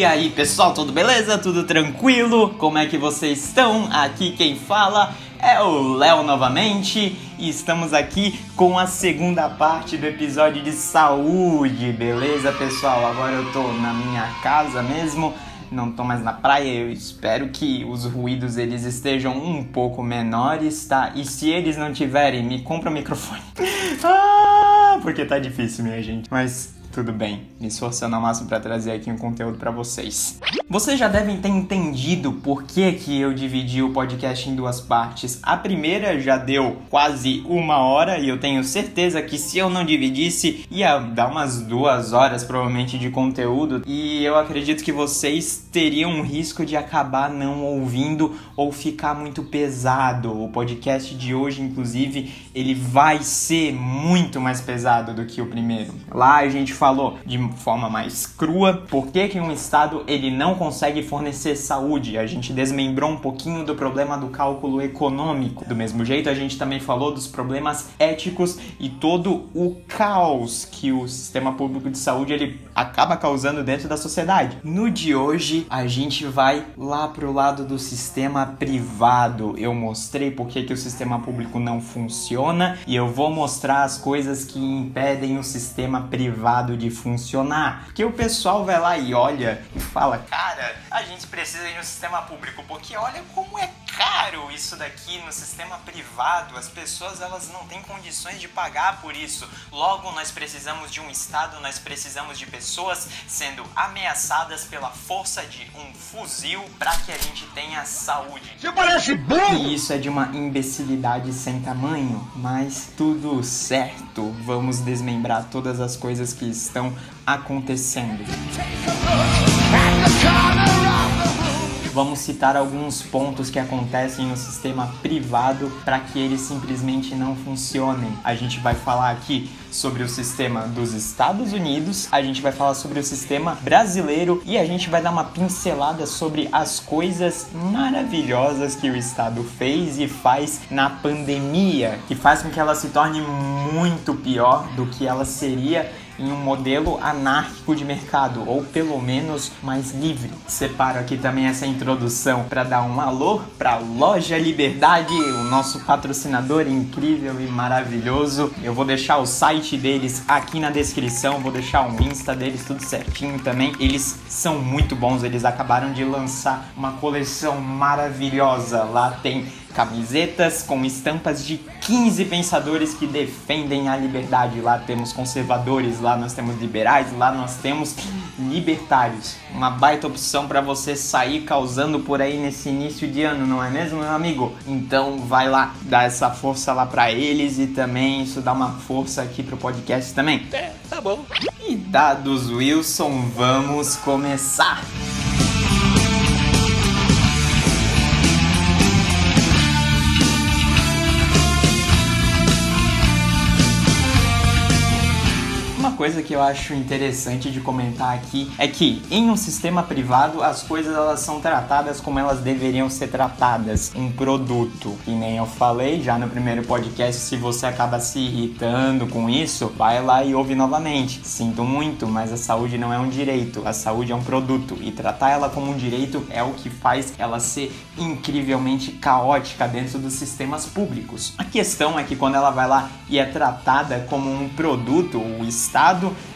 E aí, pessoal, tudo beleza? Tudo tranquilo? Como é que vocês estão? Aqui quem fala é o Léo novamente e estamos aqui com a segunda parte do episódio de saúde, beleza, pessoal? Agora eu tô na minha casa mesmo, não tô mais na praia, eu espero que os ruídos eles estejam um pouco menores, tá? E se eles não tiverem, me compra o microfone. ah, porque tá difícil, minha gente. Mas tudo bem, me esforçando ao máximo para trazer aqui um conteúdo para vocês. Vocês já devem ter entendido por que, que eu dividi o podcast em duas partes. A primeira já deu quase uma hora e eu tenho certeza que se eu não dividisse ia dar umas duas horas provavelmente de conteúdo e eu acredito que vocês teriam um risco de acabar não ouvindo ou ficar muito pesado. O podcast de hoje, inclusive, ele vai ser muito mais pesado do que o primeiro. Lá a gente falou de forma mais crua por que, que um estado ele não consegue fornecer saúde. A gente desmembrou um pouquinho do problema do cálculo econômico. Do mesmo jeito, a gente também falou dos problemas éticos e todo o caos que o sistema público de saúde ele acaba causando dentro da sociedade. No de hoje, a gente vai lá pro lado do sistema privado. Eu mostrei por que, que o sistema público não funciona e eu vou mostrar as coisas que impedem o sistema privado de funcionar. Porque o pessoal vai lá e olha e fala: Cara, a gente precisa de um sistema público, porque olha como é caro isso daqui no sistema privado. As pessoas elas não têm condições de pagar por isso. Logo, nós precisamos de um Estado, nós precisamos de pessoas sendo ameaçadas pela força de um fuzil para que a gente tenha saúde. Você parece bom! E isso é de uma imbecilidade sem tamanho, mas tudo certo. Vamos desmembrar todas as coisas que estão acontecendo. Vamos citar alguns pontos que acontecem no sistema privado para que eles simplesmente não funcionem. A gente vai falar aqui sobre o sistema dos Estados Unidos, a gente vai falar sobre o sistema brasileiro e a gente vai dar uma pincelada sobre as coisas maravilhosas que o Estado fez e faz na pandemia, que faz com que ela se torne muito pior do que ela seria em um modelo anárquico de mercado, ou pelo menos mais livre. Separo aqui também essa introdução para dar um alô para Loja Liberdade, o nosso patrocinador incrível e maravilhoso. Eu vou deixar o site deles aqui na descrição, vou deixar o Insta deles tudo certinho também. Eles são muito bons, eles acabaram de lançar uma coleção maravilhosa. Lá tem camisetas com estampas de 15 pensadores que defendem a liberdade. Lá temos conservadores, lá nós temos liberais, lá nós temos libertários. Uma baita opção para você sair causando por aí nesse início de ano, não é mesmo, meu amigo? Então vai lá, dá essa força lá para eles e também isso dá uma força aqui pro podcast também. É, tá bom. E dados Wilson, vamos começar. Coisa que eu acho interessante de comentar aqui é que em um sistema privado as coisas elas são tratadas como elas deveriam ser tratadas, um produto. E nem eu falei já no primeiro podcast, se você acaba se irritando com isso, vai lá e ouve novamente. Sinto muito, mas a saúde não é um direito, a saúde é um produto e tratar ela como um direito é o que faz ela ser incrivelmente caótica dentro dos sistemas públicos. A questão é que quando ela vai lá e é tratada como um produto, o Estado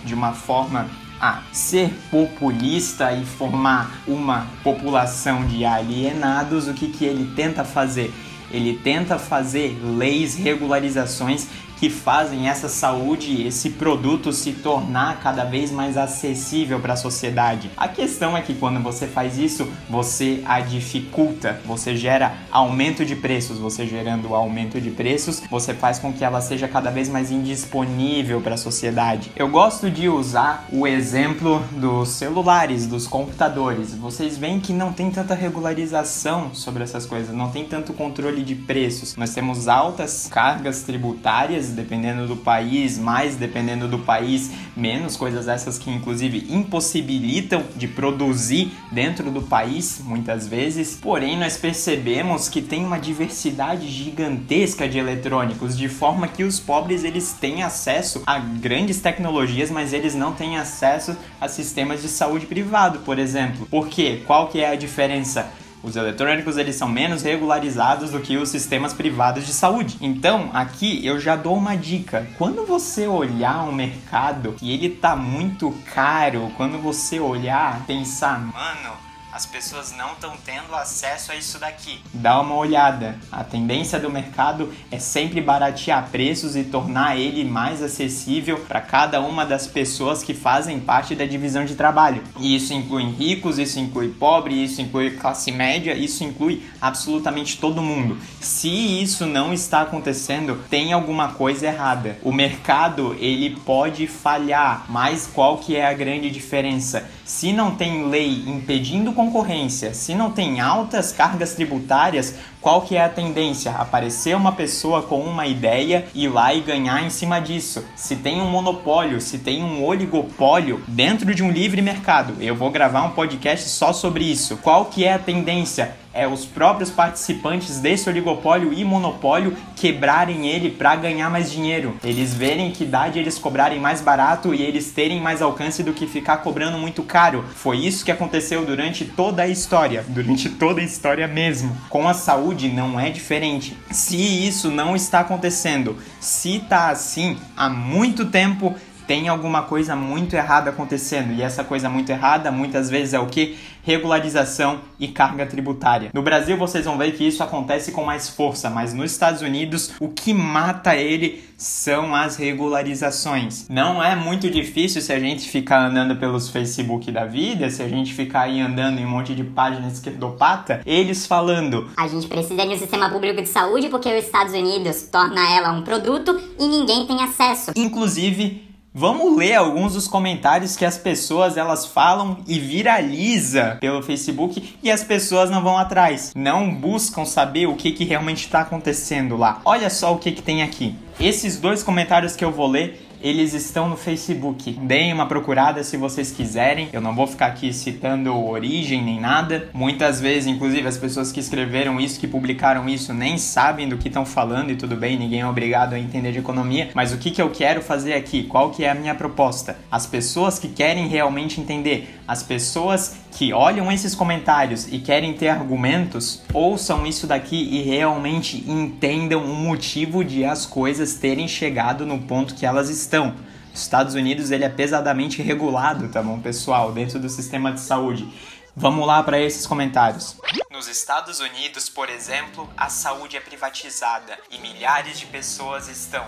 de uma forma a ser populista e formar uma população de alienados, o que, que ele tenta fazer? Ele tenta fazer leis, regularizações que fazem essa saúde, esse produto se tornar cada vez mais acessível para a sociedade. A questão é que quando você faz isso, você a dificulta, você gera aumento de preços, você gerando aumento de preços, você faz com que ela seja cada vez mais indisponível para a sociedade. Eu gosto de usar o exemplo dos celulares, dos computadores. Vocês veem que não tem tanta regularização sobre essas coisas, não tem tanto controle de preços. Nós temos altas cargas tributárias dependendo do país, mais dependendo do país, menos coisas essas que inclusive impossibilitam de produzir dentro do país, muitas vezes. Porém, nós percebemos que tem uma diversidade gigantesca de eletrônicos, de forma que os pobres eles têm acesso a grandes tecnologias, mas eles não têm acesso a sistemas de saúde privado, por exemplo. Por quê? Qual que é a diferença? Os eletrônicos eles são menos regularizados do que os sistemas privados de saúde. Então, aqui eu já dou uma dica. Quando você olhar um mercado e ele tá muito caro, quando você olhar, pensar, mano, as pessoas não estão tendo acesso a isso daqui. Dá uma olhada. A tendência do mercado é sempre baratear preços e tornar ele mais acessível para cada uma das pessoas que fazem parte da divisão de trabalho. E isso inclui ricos, isso inclui pobre, isso inclui classe média, isso inclui absolutamente todo mundo. Se isso não está acontecendo, tem alguma coisa errada. O mercado, ele pode falhar, mas qual que é a grande diferença? Se não tem lei impedindo concorrência, se não tem altas cargas tributárias, qual que é a tendência? Aparecer uma pessoa com uma ideia e lá e ganhar em cima disso. Se tem um monopólio, se tem um oligopólio dentro de um livre mercado, eu vou gravar um podcast só sobre isso. Qual que é a tendência? É os próprios participantes desse oligopólio e monopólio quebrarem ele para ganhar mais dinheiro. Eles verem que dá de eles cobrarem mais barato e eles terem mais alcance do que ficar cobrando muito caro. Foi isso que aconteceu durante toda a história, durante toda a história mesmo. Com a saúde não é diferente. Se isso não está acontecendo, se tá assim há muito tempo, tem alguma coisa muito errada acontecendo. E essa coisa muito errada muitas vezes é o que? Regularização e carga tributária. No Brasil vocês vão ver que isso acontece com mais força, mas nos Estados Unidos o que mata ele são as regularizações. Não é muito difícil se a gente ficar andando pelos Facebook da vida, se a gente ficar aí andando em um monte de página esquerdopata, eles falando: a gente precisa de um sistema público de saúde porque os Estados Unidos torna ela um produto e ninguém tem acesso. Inclusive, Vamos ler alguns dos comentários que as pessoas elas falam e viraliza pelo Facebook e as pessoas não vão atrás, não buscam saber o que, que realmente está acontecendo lá. Olha só o que, que tem aqui. Esses dois comentários que eu vou ler eles estão no Facebook. Deem uma procurada se vocês quiserem. Eu não vou ficar aqui citando origem nem nada. Muitas vezes, inclusive, as pessoas que escreveram isso, que publicaram isso, nem sabem do que estão falando e tudo bem, ninguém é obrigado a entender de economia. Mas o que, que eu quero fazer aqui? Qual que é a minha proposta? As pessoas que querem realmente entender, as pessoas que olham esses comentários e querem ter argumentos, ouçam isso daqui e realmente entendam o motivo de as coisas terem chegado no ponto que elas estão. Os Estados Unidos ele é pesadamente regulado, tá bom, pessoal, dentro do sistema de saúde. Vamos lá para esses comentários. Nos Estados Unidos, por exemplo, a saúde é privatizada e milhares de pessoas estão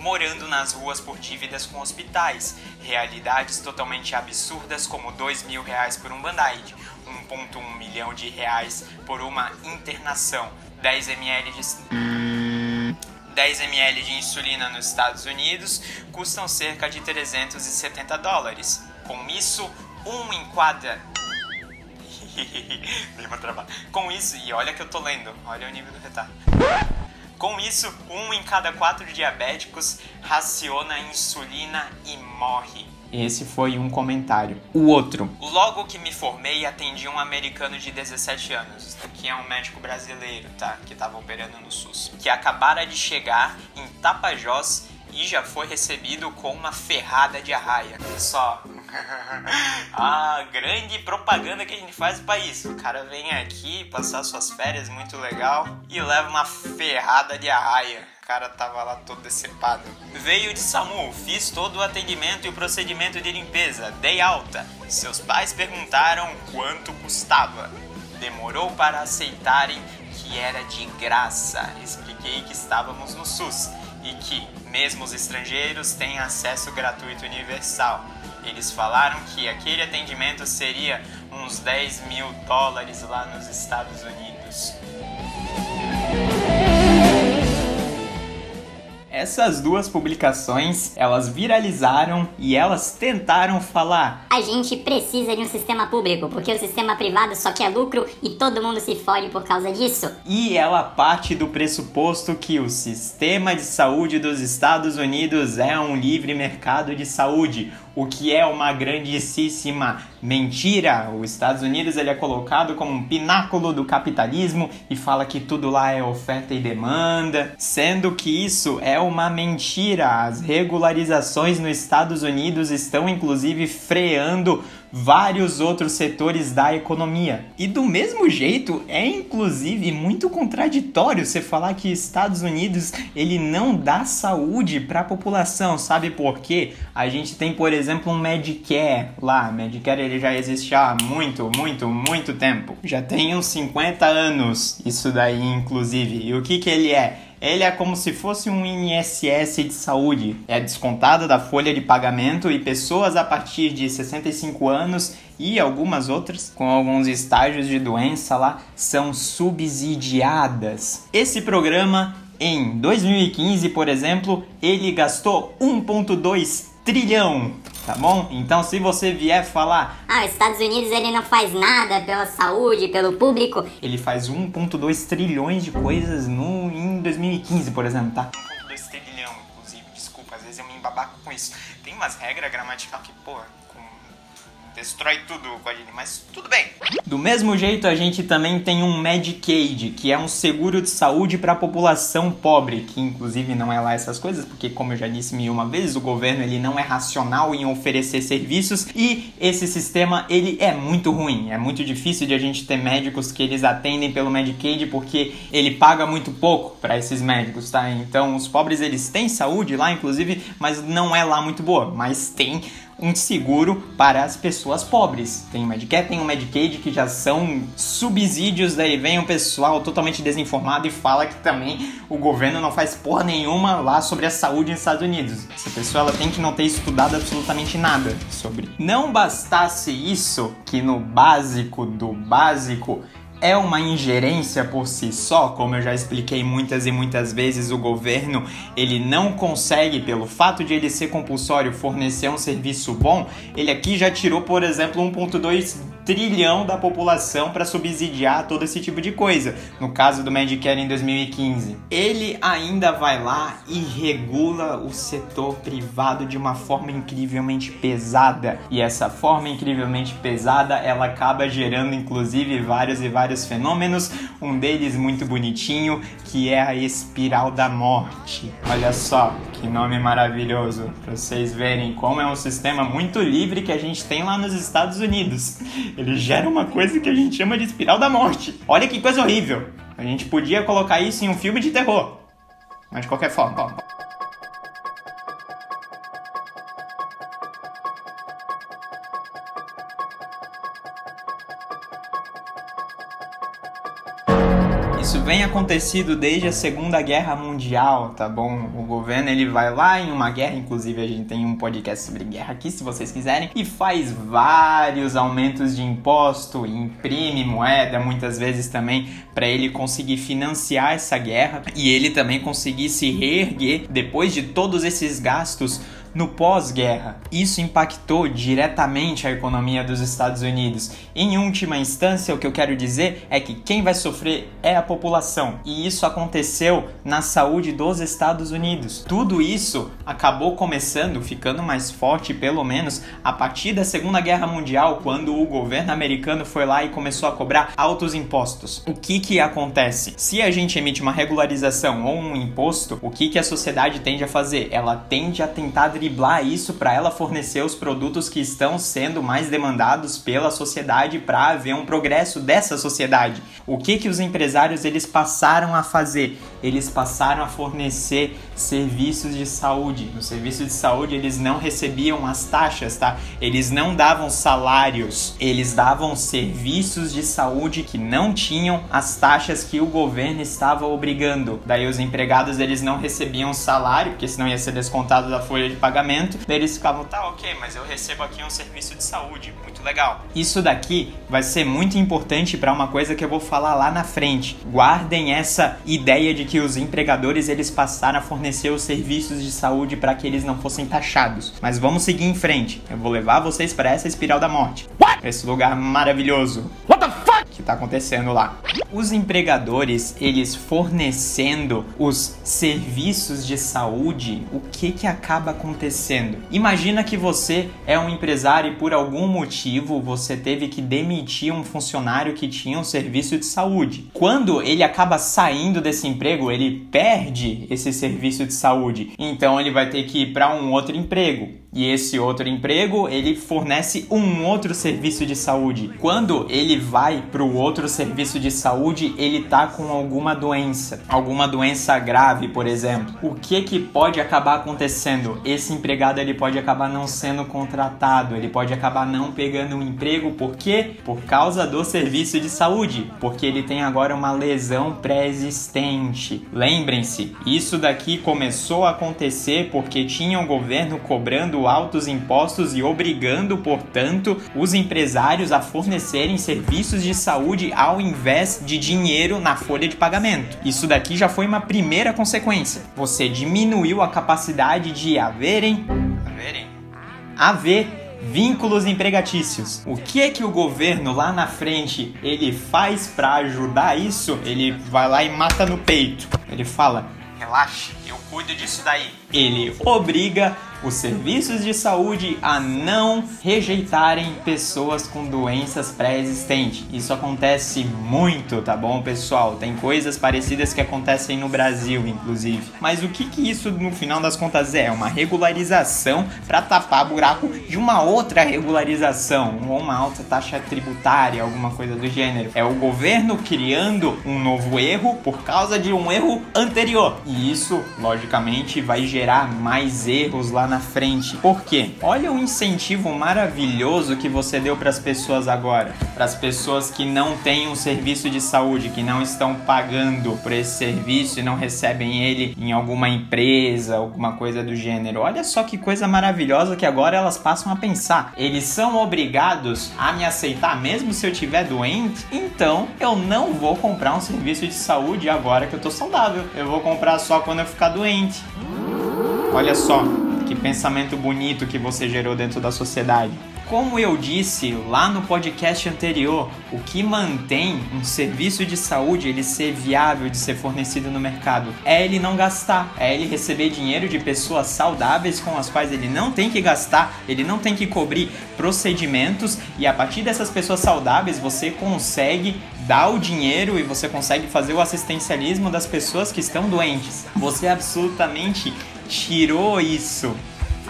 morando nas ruas por dívidas com hospitais, realidades totalmente absurdas como 2 mil reais por um band-aid, 1.1 milhão de reais por uma internação, 10 ml de... 10 ml de insulina nos Estados Unidos custam cerca de 370 dólares. Com isso, um em cada Com isso, e olha que eu tô lendo, olha o nível do retardo. Com isso, um em cada quatro diabéticos raciona insulina e morre. Esse foi um comentário. O outro. Logo que me formei, atendi um americano de 17 anos, que é um médico brasileiro, tá? Que estava operando no SUS. Que acabara de chegar em Tapajós e já foi recebido com uma ferrada de arraia. Só. a grande propaganda que a gente faz para isso. O cara vem aqui passar suas férias, muito legal, e leva uma ferrada de arraia. O cara tava lá todo decepado. Veio de SAMU, fiz todo o atendimento e o procedimento de limpeza, dei alta. Seus pais perguntaram quanto custava. Demorou para aceitarem que era de graça. Expliquei que estávamos no SUS e que, mesmo os estrangeiros, têm acesso gratuito universal. Eles falaram que aquele atendimento seria uns 10 mil dólares lá nos Estados Unidos. Essas duas publicações, elas viralizaram e elas tentaram falar: a gente precisa de um sistema público, porque o sistema privado só quer lucro e todo mundo se fode por causa disso. E ela parte do pressuposto que o sistema de saúde dos Estados Unidos é um livre mercado de saúde, o que é uma grandíssima mentira. Os Estados Unidos ele é colocado como um pináculo do capitalismo e fala que tudo lá é oferta e demanda, sendo que isso é uma mentira. As regularizações nos Estados Unidos estão inclusive freando vários outros setores da economia. E do mesmo jeito, é inclusive muito contraditório você falar que Estados Unidos ele não dá saúde para a população, sabe por quê? A gente tem, por exemplo, um Medicare lá. Medicare ele já existe há muito, muito, muito tempo. Já tem uns 50 anos isso daí, inclusive. E o que que ele é? Ele é como se fosse um INSS de saúde. É descontado da folha de pagamento e pessoas a partir de 65 anos e algumas outras com alguns estágios de doença lá são subsidiadas. Esse programa em 2015, por exemplo, ele gastou 1.2 trilhão tá bom? Então se você vier falar, ah, os Estados Unidos ele não faz nada pela saúde, pelo público, ele faz 1.2 trilhões de coisas no em 2015, por exemplo, tá? 1.2 trilhão, inclusive, desculpa, às vezes eu me embabaco com isso. Tem umas regras gramaticais que, pô, destrói tudo mas tudo bem. Do mesmo jeito, a gente também tem um Medicaid, que é um seguro de saúde para a população pobre, que inclusive não é lá essas coisas, porque como eu já disse mil uma vez, o governo ele não é racional em oferecer serviços e esse sistema ele é muito ruim. É muito difícil de a gente ter médicos que eles atendem pelo Medicaid porque ele paga muito pouco para esses médicos, tá? Então, os pobres eles têm saúde lá, inclusive, mas não é lá muito boa, mas tem um seguro para as pessoas pobres. Tem o Medicare, tem o Medicaid, que já são subsídios, daí vem o pessoal totalmente desinformado e fala que também o governo não faz porra nenhuma lá sobre a saúde nos Estados Unidos. Essa pessoa ela tem que não ter estudado absolutamente nada sobre. Não bastasse isso, que no básico do básico é uma ingerência por si só, como eu já expliquei muitas e muitas vezes, o governo ele não consegue, pelo fato de ele ser compulsório, fornecer um serviço bom. Ele aqui já tirou, por exemplo, 1,2 trilhão da população para subsidiar todo esse tipo de coisa. No caso do Medicare em 2015, ele ainda vai lá e regula o setor privado de uma forma incrivelmente pesada. E essa forma incrivelmente pesada, ela acaba gerando inclusive vários e vários fenômenos, um deles muito bonitinho, que é a espiral da morte. Olha só, que nome maravilhoso, para vocês verem como é um sistema muito livre que a gente tem lá nos Estados Unidos ele gera uma coisa que a gente chama de espiral da morte. Olha que coisa horrível. A gente podia colocar isso em um filme de terror. Mas de qualquer forma. Acontecido desde a Segunda Guerra Mundial, tá bom? O governo ele vai lá em uma guerra, inclusive a gente tem um podcast sobre guerra aqui, se vocês quiserem, e faz vários aumentos de imposto, imprime moeda muitas vezes também para ele conseguir financiar essa guerra e ele também conseguir se reerguer depois de todos esses gastos no pós-guerra. Isso impactou diretamente a economia dos Estados Unidos. Em última instância, o que eu quero dizer é que quem vai sofrer é a população, e isso aconteceu na saúde dos Estados Unidos. Tudo isso acabou começando, ficando mais forte, pelo menos, a partir da Segunda Guerra Mundial, quando o governo americano foi lá e começou a cobrar altos impostos. O que que acontece? Se a gente emite uma regularização ou um imposto, o que que a sociedade tende a fazer? Ela tende a tentar driblar isso para ela fornecer os produtos que estão sendo mais demandados pela sociedade para haver um progresso dessa sociedade. O que que os empresários eles passaram a fazer? Eles passaram a fornecer serviços de saúde. No serviço de saúde eles não recebiam as taxas, tá? Eles não davam salários, eles davam serviços de saúde que não tinham as taxas que o governo estava obrigando. Daí os empregados eles não recebiam salário, porque senão ia ser descontado da folha de pagamento pagamento. Eles ficavam, tá, ok, mas eu recebo aqui um serviço de saúde, muito legal. Isso daqui vai ser muito importante para uma coisa que eu vou falar lá na frente. Guardem essa ideia de que os empregadores eles passaram a fornecer os serviços de saúde para que eles não fossem taxados. Mas vamos seguir em frente. Eu vou levar vocês para essa espiral da morte. What? Esse lugar maravilhoso. What the fuck? Que tá acontecendo lá. Os empregadores, eles fornecendo os serviços de saúde, o que que acaba acontecendo? Imagina que você é um empresário e por algum motivo você teve que demitir um funcionário que tinha um serviço de saúde. Quando ele acaba saindo desse emprego, ele perde esse serviço de saúde. Então ele vai ter que ir para um outro emprego. E esse outro emprego, ele fornece um outro serviço de saúde. Quando ele vai para o outro serviço de saúde, ele tá com alguma doença, alguma doença grave, por exemplo. O que que pode acabar acontecendo? Esse empregado ele pode acabar não sendo contratado, ele pode acabar não pegando um emprego, por quê? Por causa do serviço de saúde, porque ele tem agora uma lesão pré-existente. Lembrem-se, isso daqui começou a acontecer porque tinha o um governo cobrando altos impostos e obrigando, portanto, os empresários a fornecerem serviços de saúde ao invés de dinheiro na folha de pagamento. Isso daqui já foi uma primeira consequência. Você diminuiu a capacidade de haverem, haverem, haver vínculos empregatícios. O que é que o governo lá na frente ele faz para ajudar isso? Ele vai lá e mata no peito. Ele fala: "Relaxe, eu cuido disso daí". Ele obriga os serviços de saúde a não rejeitarem pessoas com doenças pré-existentes. Isso acontece muito, tá bom, pessoal? Tem coisas parecidas que acontecem no Brasil, inclusive. Mas o que que isso no final das contas é? Uma regularização para tapar buraco de uma outra regularização, ou uma alta taxa tributária, alguma coisa do gênero. É o governo criando um novo erro por causa de um erro anterior. E isso, logicamente, vai gerar mais erros lá na frente. Por quê? Olha o incentivo maravilhoso que você deu para as pessoas agora, para as pessoas que não têm um serviço de saúde, que não estão pagando por esse serviço e não recebem ele em alguma empresa, alguma coisa do gênero. Olha só que coisa maravilhosa que agora elas passam a pensar. Eles são obrigados a me aceitar mesmo se eu estiver doente? Então eu não vou comprar um serviço de saúde agora que eu tô saudável. Eu vou comprar só quando eu ficar doente. Olha só, que pensamento bonito que você gerou dentro da sociedade. Como eu disse lá no podcast anterior, o que mantém um serviço de saúde ele ser viável de ser fornecido no mercado é ele não gastar, é ele receber dinheiro de pessoas saudáveis com as quais ele não tem que gastar, ele não tem que cobrir procedimentos e a partir dessas pessoas saudáveis você consegue dar o dinheiro e você consegue fazer o assistencialismo das pessoas que estão doentes. Você absolutamente tirou isso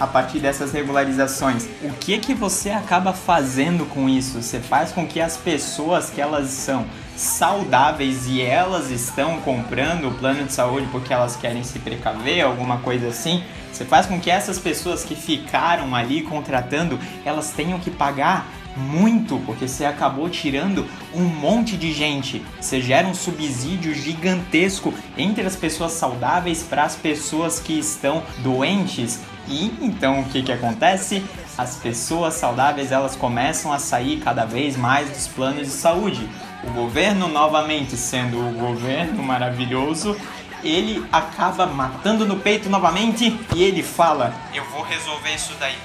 a partir dessas regularizações. O que que você acaba fazendo com isso? Você faz com que as pessoas que elas são saudáveis e elas estão comprando o plano de saúde porque elas querem se precaver, alguma coisa assim. Você faz com que essas pessoas que ficaram ali contratando, elas tenham que pagar muito, porque você acabou tirando um monte de gente. Você gera um subsídio gigantesco entre as pessoas saudáveis para as pessoas que estão doentes. E então o que, que acontece? As pessoas saudáveis elas começam a sair cada vez mais dos planos de saúde. O governo, novamente sendo o governo maravilhoso, ele acaba matando no peito novamente e ele fala: Eu vou resolver isso daí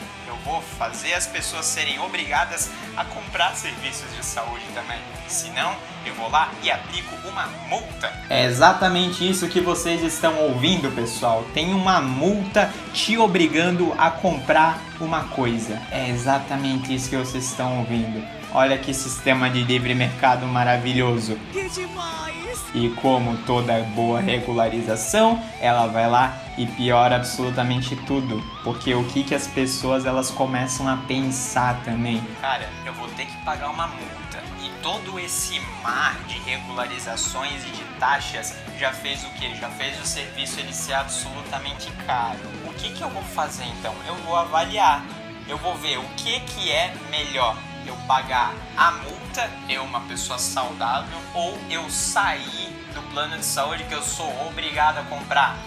vou fazer as pessoas serem obrigadas a comprar serviços de saúde também. Senão, eu vou lá e aplico uma multa. É exatamente isso que vocês estão ouvindo, pessoal. Tem uma multa te obrigando a comprar uma coisa. É exatamente isso que vocês estão ouvindo. Olha que sistema de livre mercado maravilhoso. Que demais! E como toda boa regularização, ela vai lá e piora absolutamente tudo, porque o que que as pessoas elas começam a pensar também? Cara, eu vou ter que pagar uma multa. E todo esse mar de regularizações e de taxas já fez o que? Já fez o serviço ele ser absolutamente caro. O que que eu vou fazer então? Eu vou avaliar. Eu vou ver o que que é melhor eu pagar a multa, eu uma pessoa saudável, ou eu sair do plano de saúde que eu sou obrigado a comprar.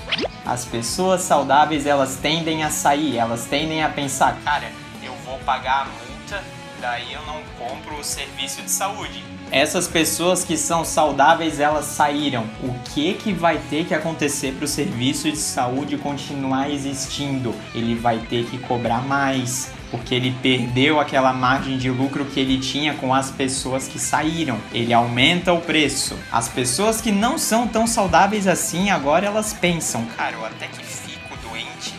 As pessoas saudáveis elas tendem a sair, elas tendem a pensar, cara, eu vou pagar a multa, daí eu não compro o serviço de saúde. Essas pessoas que são saudáveis, elas saíram. O que que vai ter que acontecer para o serviço de saúde continuar existindo? Ele vai ter que cobrar mais, porque ele perdeu aquela margem de lucro que ele tinha com as pessoas que saíram. Ele aumenta o preço. As pessoas que não são tão saudáveis assim, agora elas pensam, cara, eu até que fico doente,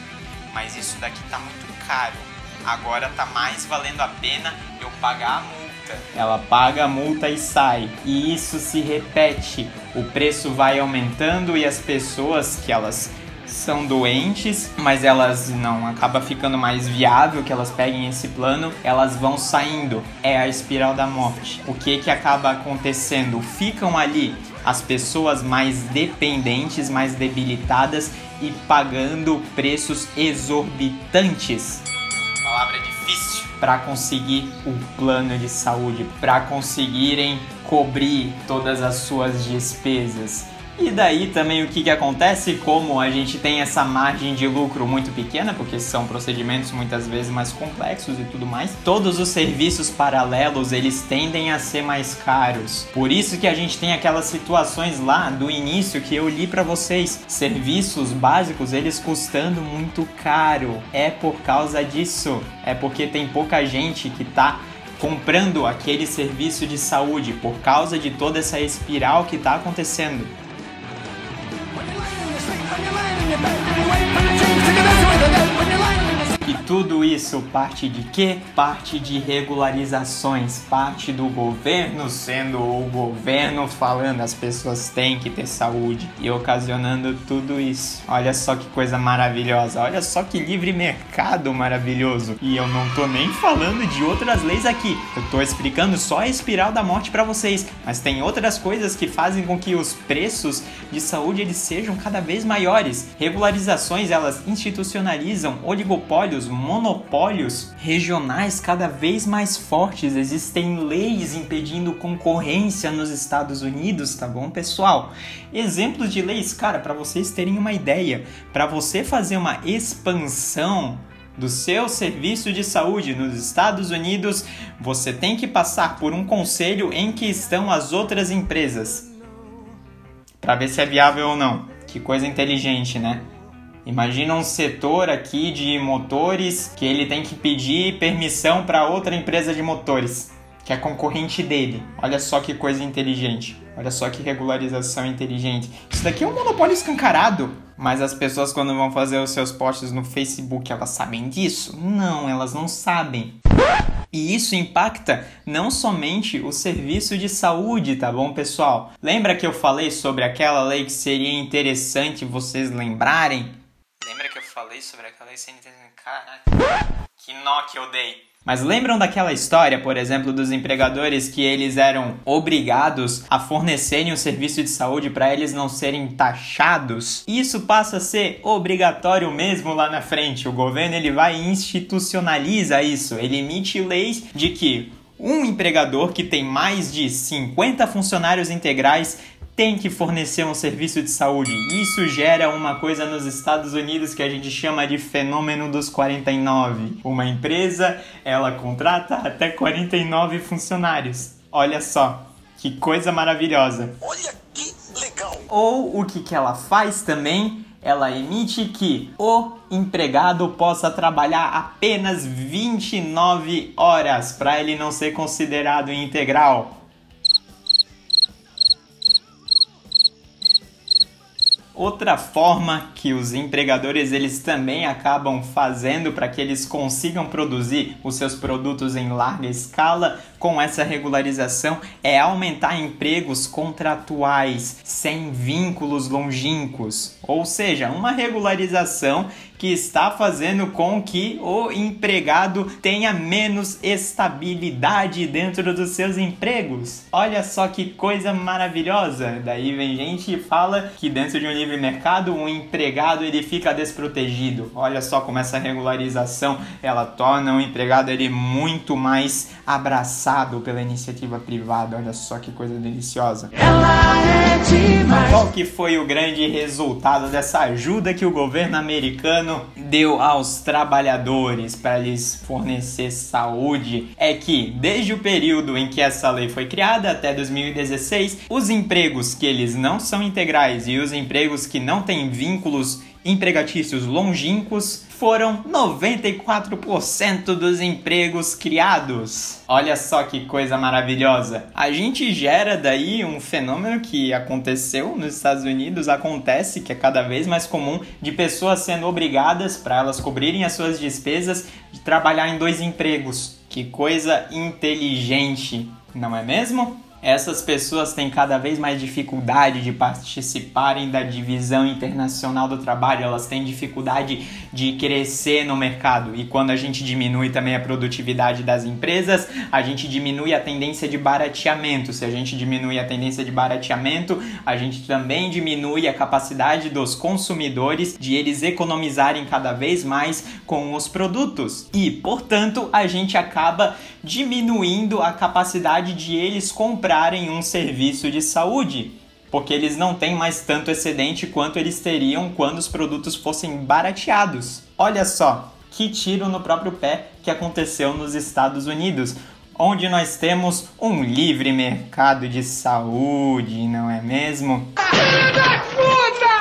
mas isso daqui tá muito caro. Agora tá mais valendo a pena eu pagar a multa. Ela paga a multa e sai. E isso se repete. O preço vai aumentando e as pessoas que elas são doentes, mas elas não acaba ficando mais viável que elas peguem esse plano, elas vão saindo. É a espiral da morte. O que que acaba acontecendo? Ficam ali as pessoas mais dependentes, mais debilitadas e pagando preços exorbitantes. Palavra difícil para conseguir o plano de saúde, para conseguirem cobrir todas as suas despesas. E daí também o que, que acontece, como a gente tem essa margem de lucro muito pequena, porque são procedimentos muitas vezes mais complexos e tudo mais, todos os serviços paralelos eles tendem a ser mais caros. Por isso que a gente tem aquelas situações lá do início que eu li para vocês, serviços básicos eles custando muito caro. É por causa disso, é porque tem pouca gente que tá comprando aquele serviço de saúde por causa de toda essa espiral que está acontecendo. you baby, wait for me. E tudo isso parte de quê? Parte de regularizações, parte do governo sendo o governo falando as pessoas têm que ter saúde e ocasionando tudo isso. Olha só que coisa maravilhosa, olha só que livre mercado maravilhoso. E eu não tô nem falando de outras leis aqui. Eu tô explicando só a espiral da morte para vocês, mas tem outras coisas que fazem com que os preços de saúde eles sejam cada vez maiores. Regularizações elas institucionalizam oligopólios monopólios regionais cada vez mais fortes. Existem leis impedindo concorrência nos Estados Unidos, tá bom, pessoal? Exemplos de leis, cara, para vocês terem uma ideia, para você fazer uma expansão do seu serviço de saúde nos Estados Unidos, você tem que passar por um conselho em que estão as outras empresas. Para ver se é viável ou não. Que coisa inteligente, né? Imagina um setor aqui de motores que ele tem que pedir permissão para outra empresa de motores, que é concorrente dele. Olha só que coisa inteligente. Olha só que regularização inteligente. Isso daqui é um monopólio escancarado. Mas as pessoas quando vão fazer os seus posts no Facebook, elas sabem disso? Não, elas não sabem. E isso impacta não somente o serviço de saúde, tá bom, pessoal? Lembra que eu falei sobre aquela lei que seria interessante vocês lembrarem? Lembra que eu falei sobre aquela CNT? Caraca, que nó que eu dei. Mas lembram daquela história, por exemplo, dos empregadores que eles eram obrigados a fornecerem um serviço de saúde para eles não serem taxados? Isso passa a ser obrigatório mesmo lá na frente. O governo ele vai e institucionaliza isso. Ele emite leis de que um empregador que tem mais de 50 funcionários integrais tem que fornecer um serviço de saúde. Isso gera uma coisa nos Estados Unidos que a gente chama de fenômeno dos 49. Uma empresa, ela contrata até 49 funcionários. Olha só, que coisa maravilhosa. Olha que legal. Ou o que, que ela faz também ela emite que o empregado possa trabalhar apenas 29 horas para ele não ser considerado integral. Outra forma que os empregadores eles também acabam fazendo para que eles consigam produzir os seus produtos em larga escala com essa regularização é aumentar empregos contratuais sem vínculos longínquos, ou seja, uma regularização que está fazendo com que o empregado tenha menos estabilidade dentro dos seus empregos. Olha só que coisa maravilhosa. Daí vem gente e fala que dentro de um livre mercado o um empregado ele fica desprotegido. Olha só como essa regularização ela torna o empregado ele muito mais abraçado pela iniciativa privada. Olha só que coisa deliciosa. Ela é demais. Qual que foi o grande resultado dessa ajuda que o governo americano deu aos trabalhadores para lhes fornecer saúde? É que desde o período em que essa lei foi criada até 2016, os empregos que eles não são integrais e os empregos que não têm vínculos empregatícios longínquos foram 94% dos empregos criados. Olha só que coisa maravilhosa. A gente gera daí um fenômeno que aconteceu nos Estados Unidos, acontece que é cada vez mais comum de pessoas sendo obrigadas para elas cobrirem as suas despesas de trabalhar em dois empregos. Que coisa inteligente, não é mesmo? Essas pessoas têm cada vez mais dificuldade de participarem da divisão internacional do trabalho, elas têm dificuldade de crescer no mercado. E quando a gente diminui também a produtividade das empresas, a gente diminui a tendência de barateamento. Se a gente diminui a tendência de barateamento, a gente também diminui a capacidade dos consumidores de eles economizarem cada vez mais com os produtos. E, portanto, a gente acaba diminuindo a capacidade de eles comprarem um serviço de saúde, porque eles não têm mais tanto excedente quanto eles teriam quando os produtos fossem barateados. Olha só, que tiro no próprio pé que aconteceu nos Estados Unidos, onde nós temos um livre mercado de saúde, não é mesmo?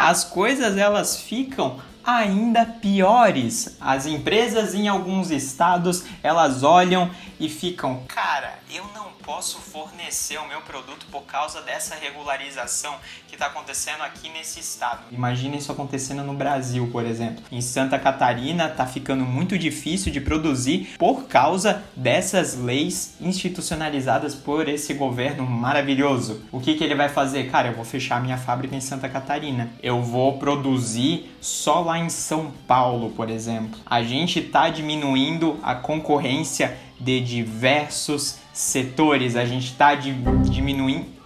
As coisas elas ficam ainda piores. As empresas em alguns estados, elas olham e ficam, cara, eu não posso fornecer o meu produto por causa dessa regularização que está acontecendo aqui nesse estado. Imagina isso acontecendo no Brasil, por exemplo. Em Santa Catarina está ficando muito difícil de produzir por causa dessas leis institucionalizadas por esse governo maravilhoso. O que, que ele vai fazer? Cara, eu vou fechar minha fábrica em Santa Catarina. Eu vou produzir só lá em São Paulo, por exemplo. A gente está diminuindo a concorrência de diversos setores, a gente está diminuindo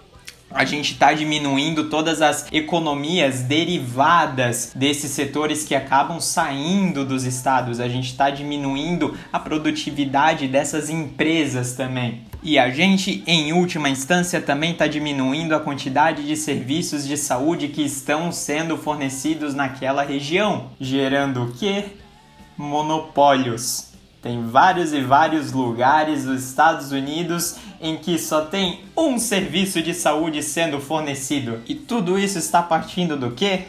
a gente está diminuindo todas as economias derivadas desses setores que acabam saindo dos estados, a gente está diminuindo a produtividade dessas empresas também. E a gente, em última instância, também está diminuindo a quantidade de serviços de saúde que estão sendo fornecidos naquela região, gerando o que? Monopólios. Tem vários e vários lugares dos Estados Unidos em que só tem um serviço de saúde sendo fornecido. E tudo isso está partindo do quê?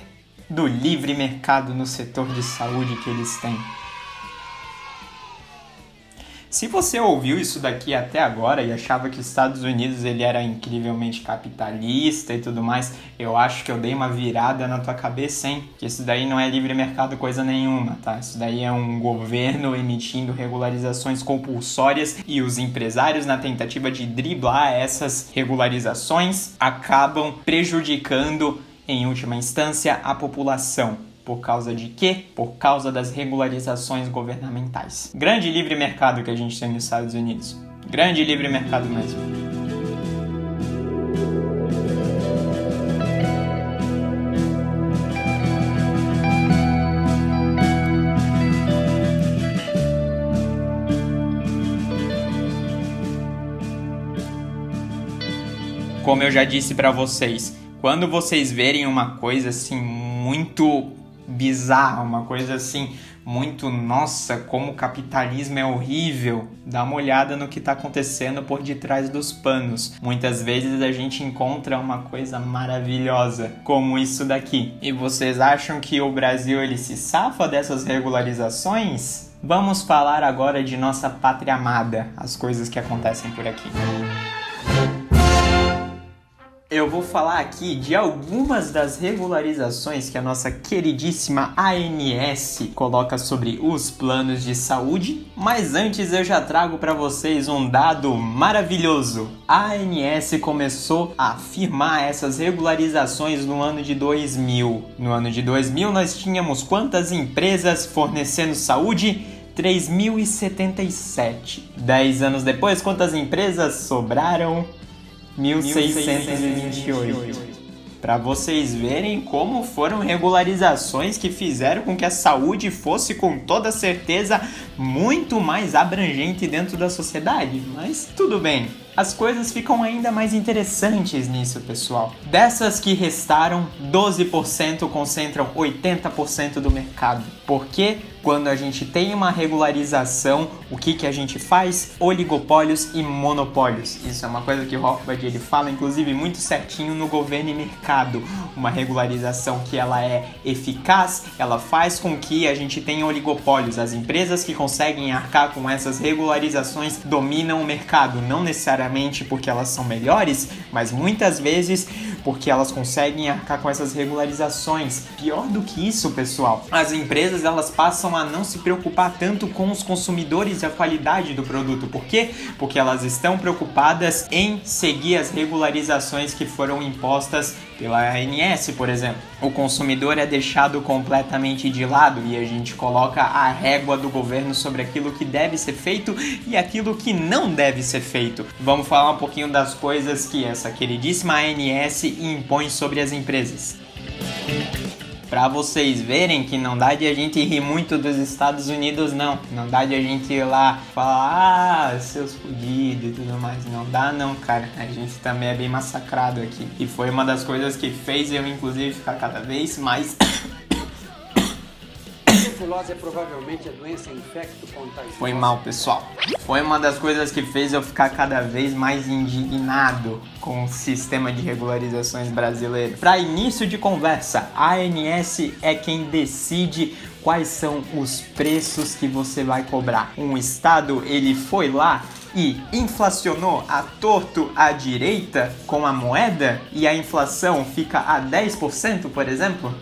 Do livre mercado no setor de saúde que eles têm. Se você ouviu isso daqui até agora e achava que os Estados Unidos ele era incrivelmente capitalista e tudo mais, eu acho que eu dei uma virada na tua cabeça, hein? Que isso daí não é livre mercado coisa nenhuma, tá? Isso daí é um governo emitindo regularizações compulsórias e os empresários na tentativa de driblar essas regularizações acabam prejudicando em última instância a população. Por causa de quê? Por causa das regularizações governamentais. Grande livre mercado que a gente tem nos Estados Unidos. Grande livre mercado mesmo. Como eu já disse para vocês, quando vocês verem uma coisa assim muito bizarra, uma coisa assim muito nossa, como o capitalismo é horrível. Dá uma olhada no que está acontecendo por detrás dos panos. Muitas vezes a gente encontra uma coisa maravilhosa, como isso daqui. E vocês acham que o Brasil ele se safa dessas regularizações? Vamos falar agora de nossa pátria amada, as coisas que acontecem por aqui. Eu vou falar aqui de algumas das regularizações que a nossa queridíssima ANS coloca sobre os planos de saúde, mas antes eu já trago para vocês um dado maravilhoso. A ANS começou a firmar essas regularizações no ano de 2000. No ano de 2000 nós tínhamos quantas empresas fornecendo saúde? 3.077. Dez anos depois, quantas empresas sobraram? 1628. Para vocês verem como foram regularizações que fizeram com que a saúde fosse com toda certeza muito mais abrangente dentro da sociedade. Mas tudo bem, as coisas ficam ainda mais interessantes nisso, pessoal. Dessas que restaram, 12% concentram 80% do mercado. Por quê? Quando a gente tem uma regularização, o que, que a gente faz? Oligopólios e monopólios. Isso é uma coisa que Rothbard ele fala, inclusive, muito certinho no governo e mercado. Uma regularização que ela é eficaz, ela faz com que a gente tenha oligopólios. As empresas que conseguem arcar com essas regularizações dominam o mercado, não necessariamente porque elas são melhores, mas muitas vezes porque elas conseguem arcar com essas regularizações. Pior do que isso, pessoal, as empresas elas passam a não se preocupar tanto com os consumidores e a qualidade do produto. Por quê? Porque elas estão preocupadas em seguir as regularizações que foram impostas pela ANS, por exemplo. O consumidor é deixado completamente de lado e a gente coloca a régua do governo sobre aquilo que deve ser feito e aquilo que não deve ser feito. Vamos falar um pouquinho das coisas que essa queridíssima ANS impõe sobre as empresas para vocês verem que não dá de a gente rir muito dos Estados Unidos, não. Não dá de a gente ir lá falar, ah, seus fudidos e tudo mais. Não dá, não, cara. A gente também é bem massacrado aqui. E foi uma das coisas que fez eu, inclusive, ficar cada vez mais tuberculose é provavelmente a doença infecto-contagiosa. Foi mal, pessoal. Foi uma das coisas que fez eu ficar cada vez mais indignado com o sistema de regularizações brasileiro. Para início de conversa, a ANS é quem decide quais são os preços que você vai cobrar. Um estado, ele foi lá e inflacionou a torto à direita com a moeda e a inflação fica a 10%, por exemplo?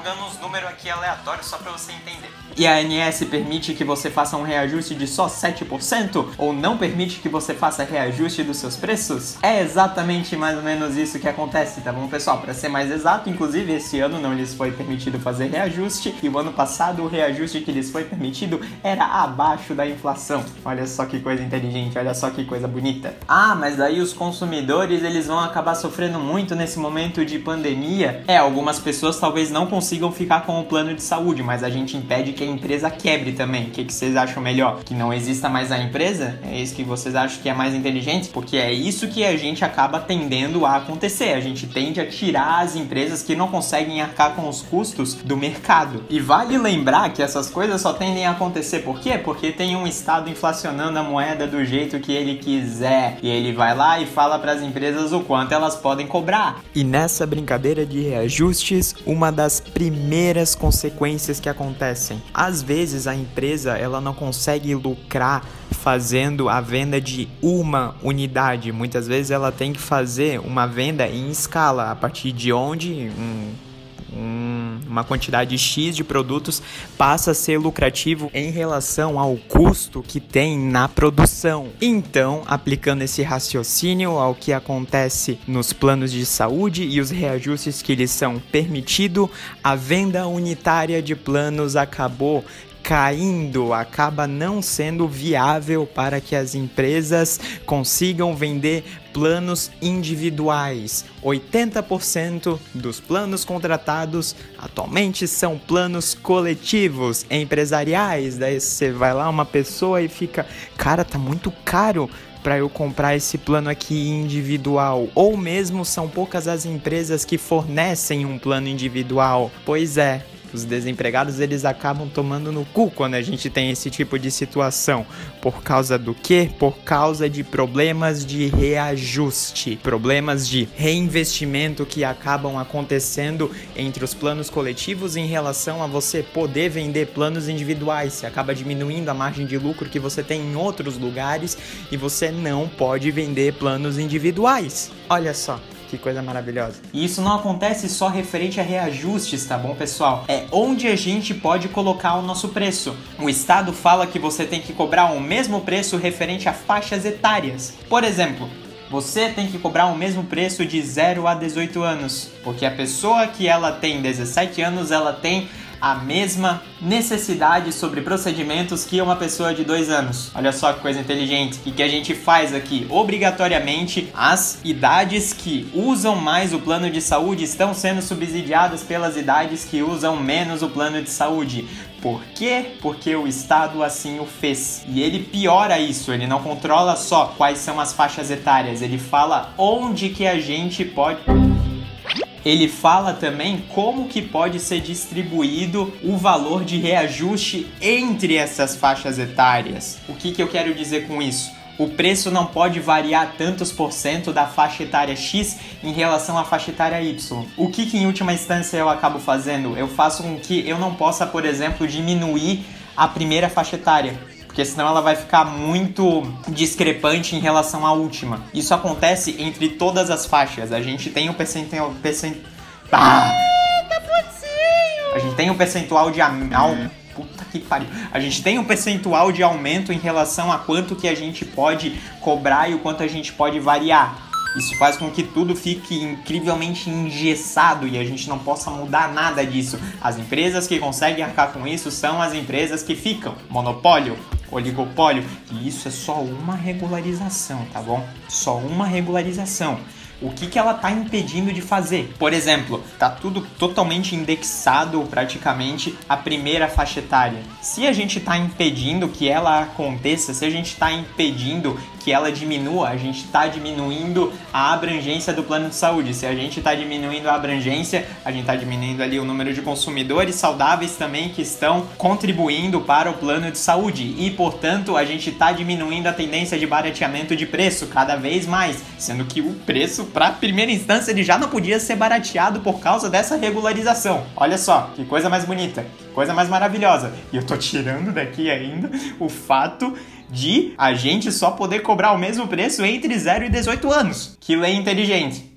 Jogando uns números aqui aleatórios só para você entender. E a ANS permite que você faça um reajuste de só 7% ou não permite que você faça reajuste dos seus preços? É exatamente mais ou menos isso que acontece, tá bom, pessoal? Para ser mais exato, inclusive esse ano não lhes foi permitido fazer reajuste e o ano passado o reajuste que lhes foi permitido era abaixo da inflação. Olha só que coisa inteligente, olha só que coisa bonita. Ah, mas daí os consumidores eles vão acabar sofrendo muito nesse momento de pandemia. É, algumas pessoas talvez não consigam ficar com o plano de saúde, mas a gente impede que a empresa quebre também. O que, que vocês acham melhor? Que não exista mais a empresa? É isso que vocês acham que é mais inteligente? Porque é isso que a gente acaba tendendo a acontecer. A gente tende a tirar as empresas que não conseguem arcar com os custos do mercado. E vale lembrar que essas coisas só tendem a acontecer por quê? Porque tem um estado inflacionando a moeda do jeito que ele quiser. E ele vai lá e fala para as empresas o quanto elas podem cobrar. E nessa brincadeira de reajustes, uma das primeiras consequências que acontecem. Às vezes a empresa ela não consegue lucrar fazendo a venda de uma unidade. Muitas vezes ela tem que fazer uma venda em escala, a partir de onde um um, uma quantidade X de produtos passa a ser lucrativo em relação ao custo que tem na produção. Então, aplicando esse raciocínio ao que acontece nos planos de saúde e os reajustes que lhes são permitidos, a venda unitária de planos acabou caindo, acaba não sendo viável para que as empresas consigam vender planos individuais. 80% dos planos contratados atualmente são planos coletivos, empresariais. Daí você vai lá uma pessoa e fica, cara, tá muito caro para eu comprar esse plano aqui individual, ou mesmo são poucas as empresas que fornecem um plano individual. Pois é, os desempregados eles acabam tomando no cu quando a gente tem esse tipo de situação. Por causa do quê? Por causa de problemas de reajuste, problemas de reinvestimento que acabam acontecendo entre os planos coletivos em relação a você poder vender planos individuais. Você acaba diminuindo a margem de lucro que você tem em outros lugares e você não pode vender planos individuais. Olha só, Que coisa maravilhosa. E isso não acontece só referente a reajustes, tá bom, pessoal? É onde a gente pode colocar o nosso preço. O Estado fala que você tem que cobrar o mesmo preço referente a faixas etárias. Por exemplo, você tem que cobrar o mesmo preço de 0 a 18 anos, porque a pessoa que ela tem 17 anos, ela tem a mesma necessidade sobre procedimentos que uma pessoa de dois anos. Olha só que coisa inteligente. O que a gente faz aqui? Obrigatoriamente, as idades que usam mais o plano de saúde estão sendo subsidiadas pelas idades que usam menos o plano de saúde. Por quê? Porque o Estado assim o fez. E ele piora isso, ele não controla só quais são as faixas etárias, ele fala onde que a gente pode ele fala também como que pode ser distribuído o valor de reajuste entre essas faixas etárias. O que, que eu quero dizer com isso? O preço não pode variar tantos por cento da faixa etária X em relação à faixa etária Y. O que, que em última instância eu acabo fazendo? Eu faço com que eu não possa, por exemplo, diminuir a primeira faixa etária porque senão ela vai ficar muito discrepante em relação à última. Isso acontece entre todas as faixas. A gente tem um percentual. Percent... Ah! A gente tem um percentual de. Al... Puta que pariu. A gente tem um percentual de aumento em relação a quanto que a gente pode cobrar e o quanto a gente pode variar. Isso faz com que tudo fique incrivelmente engessado e a gente não possa mudar nada disso. As empresas que conseguem arcar com isso são as empresas que ficam. Monopólio, oligopólio. E isso é só uma regularização, tá bom? Só uma regularização o que, que ela está impedindo de fazer. Por exemplo, tá tudo totalmente indexado praticamente a primeira faixa etária. Se a gente está impedindo que ela aconteça, se a gente está impedindo que ela diminua, a gente está diminuindo a abrangência do plano de saúde. Se a gente está diminuindo a abrangência, a gente está diminuindo ali o número de consumidores saudáveis também que estão contribuindo para o plano de saúde e, portanto, a gente está diminuindo a tendência de barateamento de preço cada vez mais, sendo que o preço para primeira instância ele já não podia ser barateado por causa dessa regularização. Olha só, que coisa mais bonita, coisa mais maravilhosa. E eu tô tirando daqui ainda o fato de a gente só poder cobrar o mesmo preço entre 0 e 18 anos. Que lei inteligente.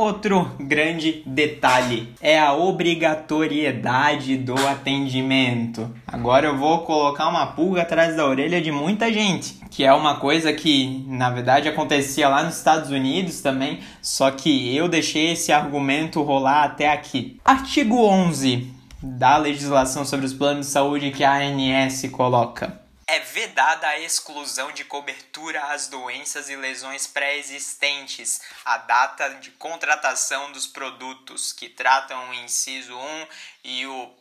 Outro grande detalhe é a obrigatoriedade do atendimento. Agora eu vou colocar uma pulga atrás da orelha de muita gente, que é uma coisa que na verdade acontecia lá nos Estados Unidos também, só que eu deixei esse argumento rolar até aqui. Artigo 11 da legislação sobre os planos de saúde que a ANS coloca é vedada a exclusão de cobertura às doenças e lesões pré-existentes, a data de contratação dos produtos que tratam o inciso 1 e o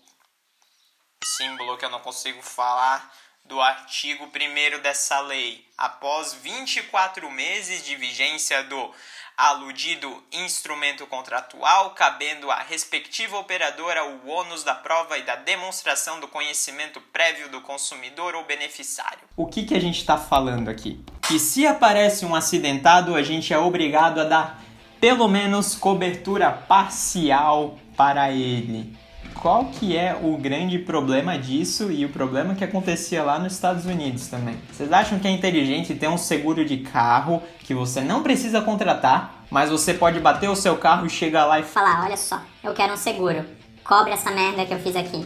símbolo que eu não consigo falar do artigo 1 dessa lei, após 24 meses de vigência do aludido instrumento contratual, cabendo à respectiva operadora o ônus da prova e da demonstração do conhecimento prévio do consumidor ou beneficiário. O que, que a gente está falando aqui? Que se aparece um acidentado, a gente é obrigado a dar pelo menos cobertura parcial para ele qual que é o grande problema disso e o problema que acontecia lá nos Estados Unidos também. Vocês acham que é inteligente ter um seguro de carro que você não precisa contratar, mas você pode bater o seu carro e chegar lá e falar: olha só, eu quero um seguro, cobre essa merda que eu fiz aqui.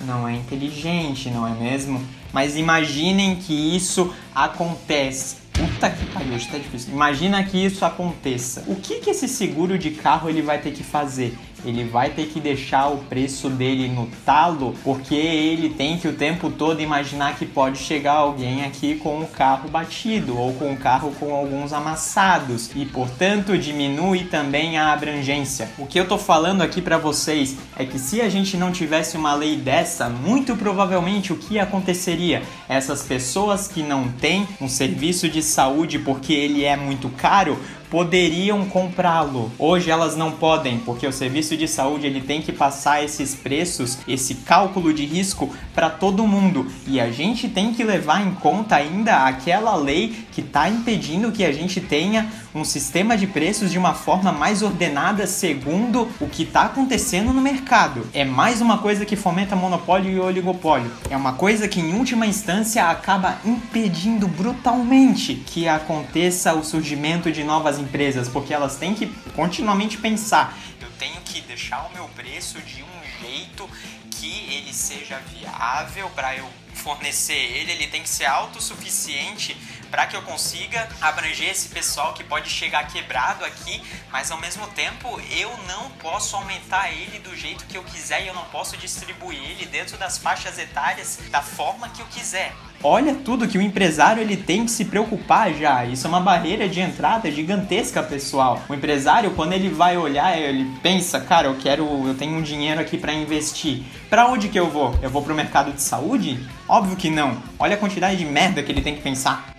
Não é inteligente, não é mesmo? Mas imaginem que isso acontece. Puta que pariu, hoje tá difícil. Imagina que isso aconteça. O que, que esse seguro de carro ele vai ter que fazer? Ele vai ter que deixar o preço dele no talo, porque ele tem que o tempo todo imaginar que pode chegar alguém aqui com o carro batido ou com o carro com alguns amassados e, portanto, diminui também a abrangência. O que eu tô falando aqui para vocês é que se a gente não tivesse uma lei dessa, muito provavelmente o que aconteceria? Essas pessoas que não têm um serviço de saúde porque ele é muito caro poderiam comprá-lo. Hoje elas não podem, porque o serviço de saúde ele tem que passar esses preços, esse cálculo de risco para todo mundo. E a gente tem que levar em conta ainda aquela lei que está impedindo que a gente tenha um sistema de preços de uma forma mais ordenada segundo o que está acontecendo no mercado. É mais uma coisa que fomenta monopólio e oligopólio. É uma coisa que, em última instância, acaba impedindo brutalmente que aconteça o surgimento de novas empresas, porque elas têm que continuamente pensar: eu tenho que deixar o meu preço de um jeito que ele seja viável para eu fornecer ele, ele tem que ser autossuficiente para que eu consiga abranger esse pessoal que pode chegar quebrado aqui, mas ao mesmo tempo eu não posso aumentar ele do jeito que eu quiser e eu não posso distribuir ele dentro das faixas etárias da forma que eu quiser. Olha tudo que o empresário ele tem que se preocupar já. Isso é uma barreira de entrada gigantesca, pessoal. O empresário, quando ele vai olhar, ele pensa, cara, eu quero, eu tenho um dinheiro aqui para investir. Para onde que eu vou? Eu vou pro mercado de saúde? Óbvio que não. Olha a quantidade de merda que ele tem que pensar.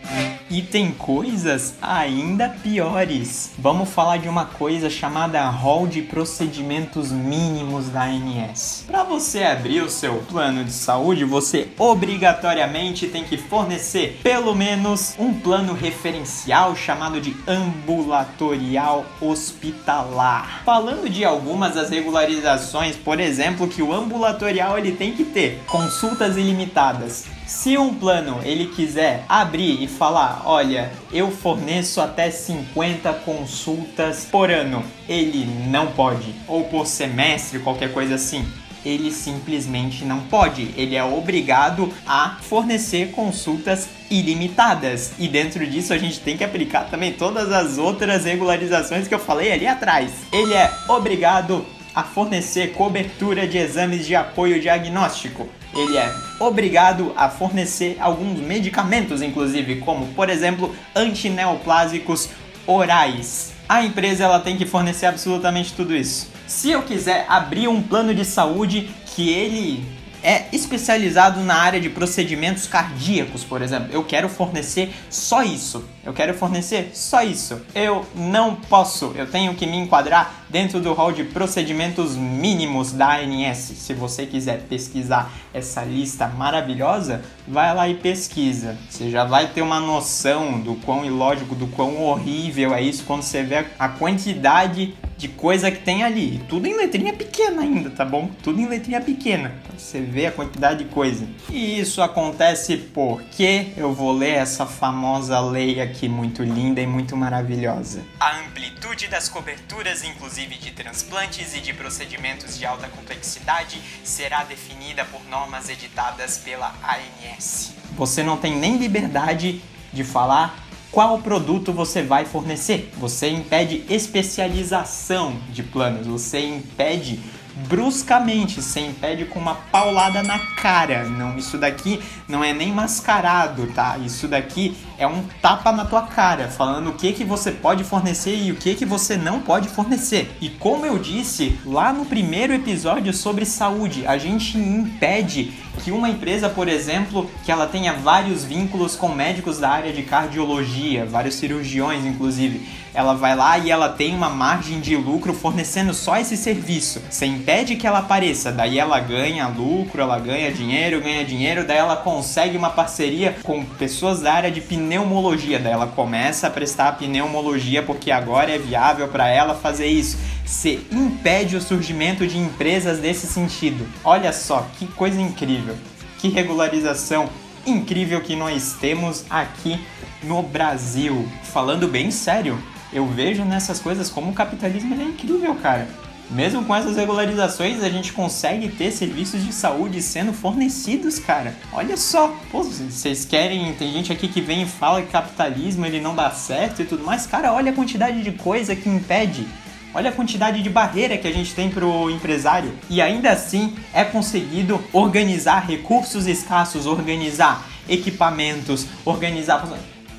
E tem coisas ainda piores. Vamos falar de uma coisa chamada rol de procedimentos mínimos da ANS. Para você abrir o seu plano de saúde, você obrigatoriamente tem que fornecer pelo menos um plano referencial chamado de ambulatorial hospitalar. Falando de algumas das regularizações, por exemplo, que o ambulatorial ele tem que ter consultas ilimitadas, se um plano ele quiser abrir e falar, olha, eu forneço até 50 consultas por ano, ele não pode, ou por semestre, qualquer coisa assim. Ele simplesmente não pode. Ele é obrigado a fornecer consultas ilimitadas. E dentro disso a gente tem que aplicar também todas as outras regularizações que eu falei ali atrás. Ele é obrigado a fornecer cobertura de exames de apoio diagnóstico ele é obrigado a fornecer alguns medicamentos, inclusive, como, por exemplo, antineoplásicos orais. A empresa ela tem que fornecer absolutamente tudo isso. Se eu quiser abrir um plano de saúde que ele é especializado na área de procedimentos cardíacos, por exemplo. Eu quero fornecer só isso. Eu quero fornecer só isso. Eu não posso. Eu tenho que me enquadrar dentro do rol de procedimentos mínimos da ANS. Se você quiser pesquisar essa lista maravilhosa, vai lá e pesquisa. Você já vai ter uma noção do quão ilógico, do quão horrível é isso quando você vê a quantidade de coisa que tem ali. Tudo em letrinha pequena ainda, tá bom? Tudo em letrinha pequena. Você vê a quantidade de coisa. E isso acontece porque eu vou ler essa famosa lei aqui muito linda e muito maravilhosa. A amplitude das coberturas, inclusive de transplantes e de procedimentos de alta complexidade, será definida por normas editadas pela ANS. Você não tem nem liberdade de falar qual produto você vai fornecer. Você impede especialização de planos, você impede bruscamente, você impede com uma paulada na cara. Não, isso daqui não é nem mascarado, tá? Isso daqui é um tapa na tua cara, falando o que que você pode fornecer e o que que você não pode fornecer. E como eu disse lá no primeiro episódio sobre saúde, a gente impede que uma empresa, por exemplo, que ela tenha vários vínculos com médicos da área de cardiologia, vários cirurgiões inclusive, ela vai lá e ela tem uma margem de lucro fornecendo só esse serviço. Você impede que ela apareça, daí ela ganha lucro, ela ganha dinheiro, ganha dinheiro, daí ela consegue uma parceria com pessoas da área de pneumologia, daí ela começa a prestar pneumologia porque agora é viável para ela fazer isso. Você impede o surgimento de empresas desse sentido. Olha só que coisa incrível, que regularização incrível que nós temos aqui no Brasil. Falando bem sério, eu vejo nessas coisas como o capitalismo é incrível, cara. Mesmo com essas regularizações, a gente consegue ter serviços de saúde sendo fornecidos, cara. Olha só, pô, vocês querem, tem gente aqui que vem e fala que capitalismo ele não dá certo e tudo mais. Cara, olha a quantidade de coisa que impede. Olha a quantidade de barreira que a gente tem pro empresário. E ainda assim é conseguido organizar recursos escassos, organizar equipamentos, organizar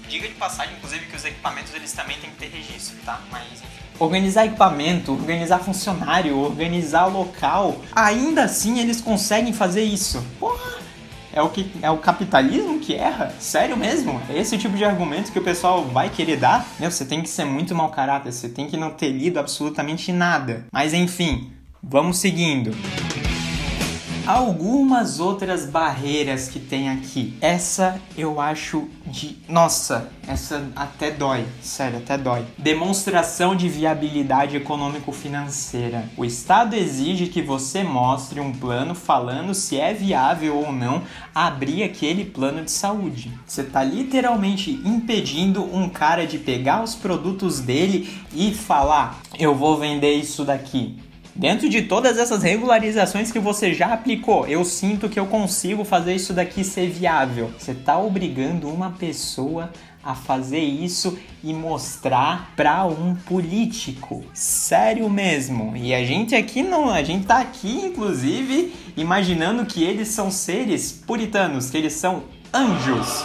Diga de passagem, inclusive, que os equipamentos eles também têm que ter registro, tá? Mas enfim. Organizar equipamento, organizar funcionário, organizar local, ainda assim eles conseguem fazer isso. Porra! É o, que, é o capitalismo que erra? Sério mesmo? É esse tipo de argumento que o pessoal vai querer dar? Meu, você tem que ser muito mau caráter, você tem que não ter lido absolutamente nada. Mas enfim, vamos seguindo. Algumas outras barreiras que tem aqui. Essa eu acho de. Nossa, essa até dói. Sério, até dói. Demonstração de viabilidade econômico-financeira. O Estado exige que você mostre um plano falando se é viável ou não abrir aquele plano de saúde. Você está literalmente impedindo um cara de pegar os produtos dele e falar: eu vou vender isso daqui. Dentro de todas essas regularizações que você já aplicou, eu sinto que eu consigo fazer isso daqui ser viável. Você está obrigando uma pessoa a fazer isso e mostrar para um político. Sério mesmo. E a gente aqui não, a gente tá aqui inclusive imaginando que eles são seres puritanos, que eles são anjos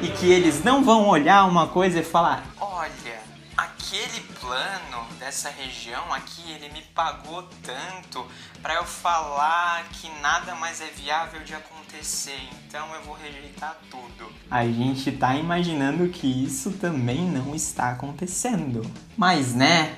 e que eles não vão olhar uma coisa e falar: "Olha, aquele plano dessa região aqui, ele me pagou tanto para eu falar que nada mais é viável de acontecer, então eu vou rejeitar tudo. A gente tá imaginando que isso também não está acontecendo. Mas né,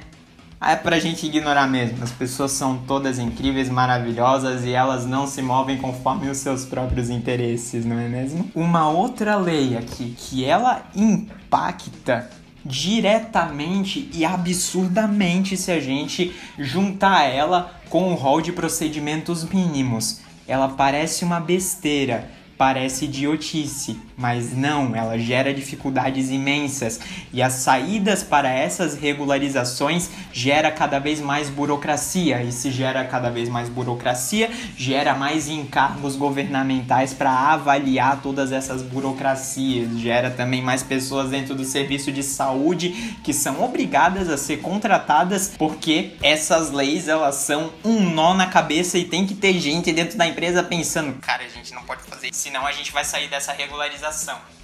é pra gente ignorar mesmo. As pessoas são todas incríveis, maravilhosas e elas não se movem conforme os seus próprios interesses, não é mesmo? Uma outra lei aqui que ela impacta diretamente e absurdamente se a gente juntar ela com o rol de procedimentos mínimos. Ela parece uma besteira, parece idiotice, mas não, ela gera dificuldades imensas. E as saídas para essas regularizações gera cada vez mais burocracia. E se gera cada vez mais burocracia, gera mais encargos governamentais para avaliar todas essas burocracias, gera também mais pessoas dentro do serviço de saúde que são obrigadas a ser contratadas porque essas leis elas são um nó na cabeça e tem que ter gente dentro da empresa pensando, cara, a gente não pode fazer senão a gente vai sair dessa regularização.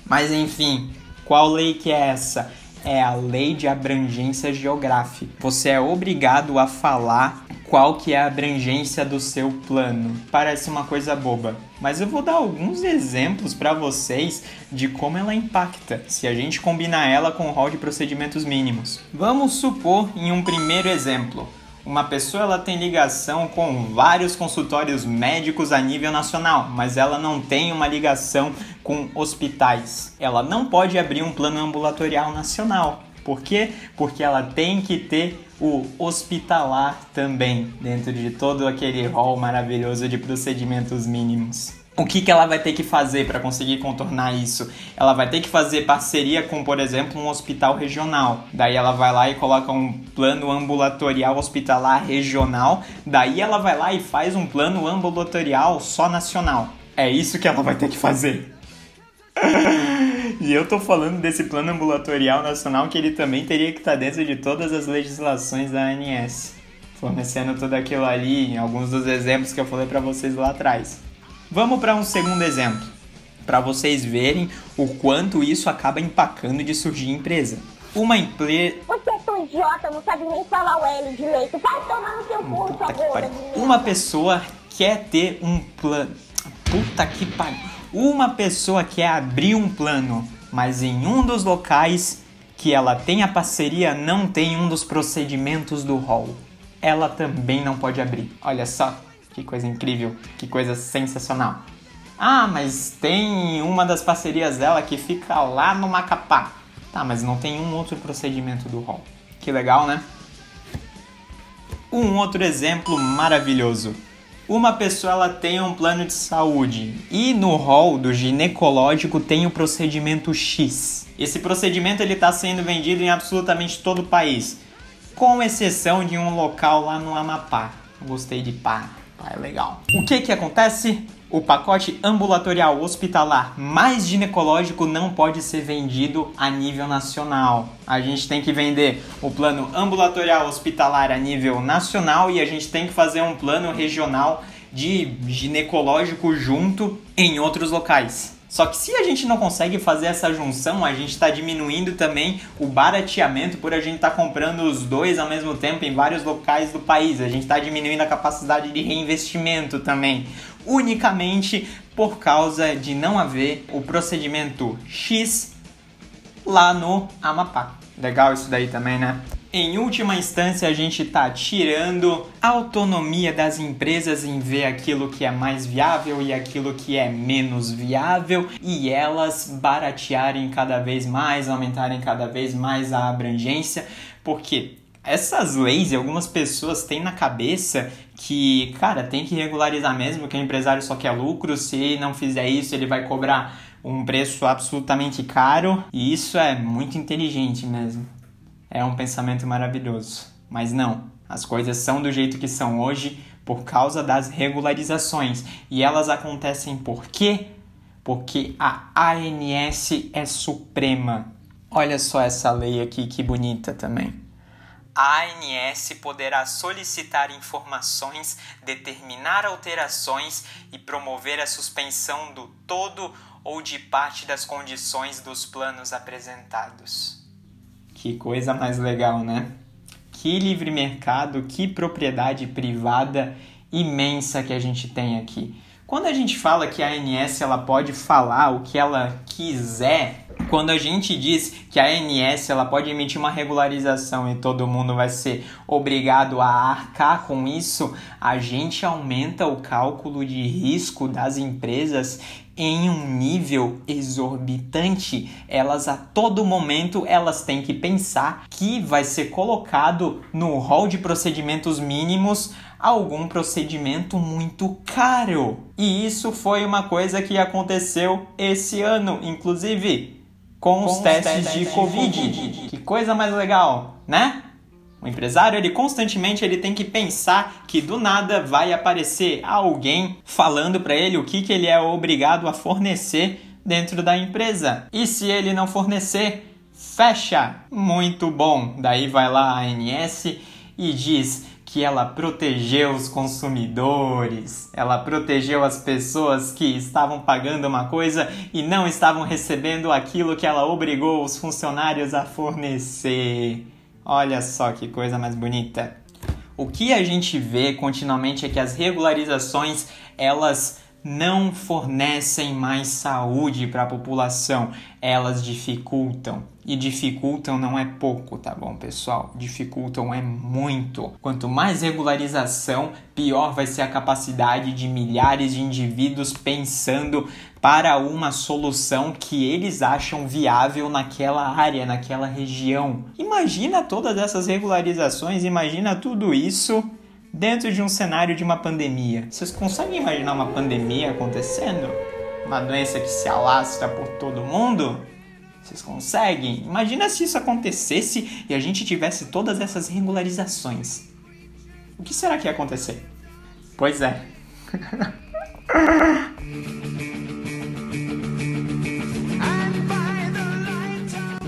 Mas enfim, qual lei que é essa? É a lei de abrangência geográfica. Você é obrigado a falar qual que é a abrangência do seu plano. Parece uma coisa boba, mas eu vou dar alguns exemplos para vocês de como ela impacta, se a gente combinar ela com o rol de procedimentos mínimos. Vamos supor em um primeiro exemplo, uma pessoa ela tem ligação com vários consultórios médicos a nível nacional, mas ela não tem uma ligação com hospitais. Ela não pode abrir um plano ambulatorial nacional. Por quê? Porque ela tem que ter o hospitalar também, dentro de todo aquele rol maravilhoso de procedimentos mínimos o que, que ela vai ter que fazer para conseguir contornar isso? Ela vai ter que fazer parceria com, por exemplo, um hospital regional. Daí ela vai lá e coloca um plano ambulatorial hospitalar regional. Daí ela vai lá e faz um plano ambulatorial só nacional. É isso que ela vai ter que fazer. e eu tô falando desse plano ambulatorial nacional que ele também teria que estar tá dentro de todas as legislações da ANS, fornecendo tudo aquilo ali, alguns dos exemplos que eu falei para vocês lá atrás. Vamos para um segundo exemplo, para vocês verem o quanto isso acaba empacando de surgir empresa. Uma empresa. Você é tão idiota, não sabe nem falar o L direito. Vai tomar no seu cu, pariu. Uma pessoa quer ter um plano. Puta que pariu. Uma pessoa quer abrir um plano, mas em um dos locais que ela tem a parceria não tem um dos procedimentos do hall. Ela também não pode abrir. Olha só, que coisa incrível, que coisa sensacional. Ah, mas tem uma das parcerias dela que fica lá no Macapá. Tá, mas não tem um outro procedimento do hall. Que legal, né? Um outro exemplo maravilhoso. Uma pessoa ela tem um plano de saúde e no hall do ginecológico tem o procedimento X. Esse procedimento ele está sendo vendido em absolutamente todo o país, com exceção de um local lá no Amapá. Gostei de pá. Ah, é legal. O que que acontece? O pacote ambulatorial hospitalar mais ginecológico não pode ser vendido a nível nacional. A gente tem que vender o plano ambulatorial hospitalar a nível nacional e a gente tem que fazer um plano regional de ginecológico junto em outros locais. Só que se a gente não consegue fazer essa junção, a gente está diminuindo também o barateamento por a gente estar tá comprando os dois ao mesmo tempo em vários locais do país. A gente está diminuindo a capacidade de reinvestimento também, unicamente por causa de não haver o procedimento X lá no Amapá. Legal isso daí também, né? Em última instância, a gente está tirando a autonomia das empresas em ver aquilo que é mais viável e aquilo que é menos viável e elas baratearem cada vez mais, aumentarem cada vez mais a abrangência, porque essas leis, algumas pessoas têm na cabeça que, cara, tem que regularizar mesmo, que o empresário só quer lucro, se não fizer isso, ele vai cobrar um preço absolutamente caro, e isso é muito inteligente mesmo. É um pensamento maravilhoso. Mas não, as coisas são do jeito que são hoje por causa das regularizações. E elas acontecem por quê? Porque a ANS é suprema. Olha só essa lei aqui que bonita também a ANS poderá solicitar informações, determinar alterações e promover a suspensão do todo ou de parte das condições dos planos apresentados. Que coisa mais legal, né? Que livre mercado, que propriedade privada imensa que a gente tem aqui. Quando a gente fala que a ANS ela pode falar o que ela quiser, quando a gente diz que a ANS ela pode emitir uma regularização e todo mundo vai ser obrigado a arcar com isso, a gente aumenta o cálculo de risco das empresas em um nível exorbitante. Elas a todo momento elas têm que pensar que vai ser colocado no rol de procedimentos mínimos algum procedimento muito caro. E isso foi uma coisa que aconteceu esse ano, inclusive com, os testes, testes de, de COVID. COVID. Que coisa mais legal, né? O empresário, ele constantemente ele tem que pensar que do nada vai aparecer alguém falando para ele o que, que ele é obrigado a fornecer dentro da empresa. E se ele não fornecer, fecha. Muito bom. Daí vai lá a ANS e diz que ela protegeu os consumidores, ela protegeu as pessoas que estavam pagando uma coisa e não estavam recebendo aquilo que ela obrigou os funcionários a fornecer. Olha só que coisa mais bonita. O que a gente vê continuamente é que as regularizações elas não fornecem mais saúde para a população, elas dificultam. E dificultam não é pouco, tá bom, pessoal? Dificultam é muito. Quanto mais regularização, pior vai ser a capacidade de milhares de indivíduos pensando para uma solução que eles acham viável naquela área, naquela região. Imagina todas essas regularizações, imagina tudo isso dentro de um cenário de uma pandemia. Vocês conseguem imaginar uma pandemia acontecendo? Uma doença que se alastra por todo mundo? Vocês conseguem? Imagina se isso acontecesse e a gente tivesse todas essas regularizações. O que será que ia acontecer? Pois é.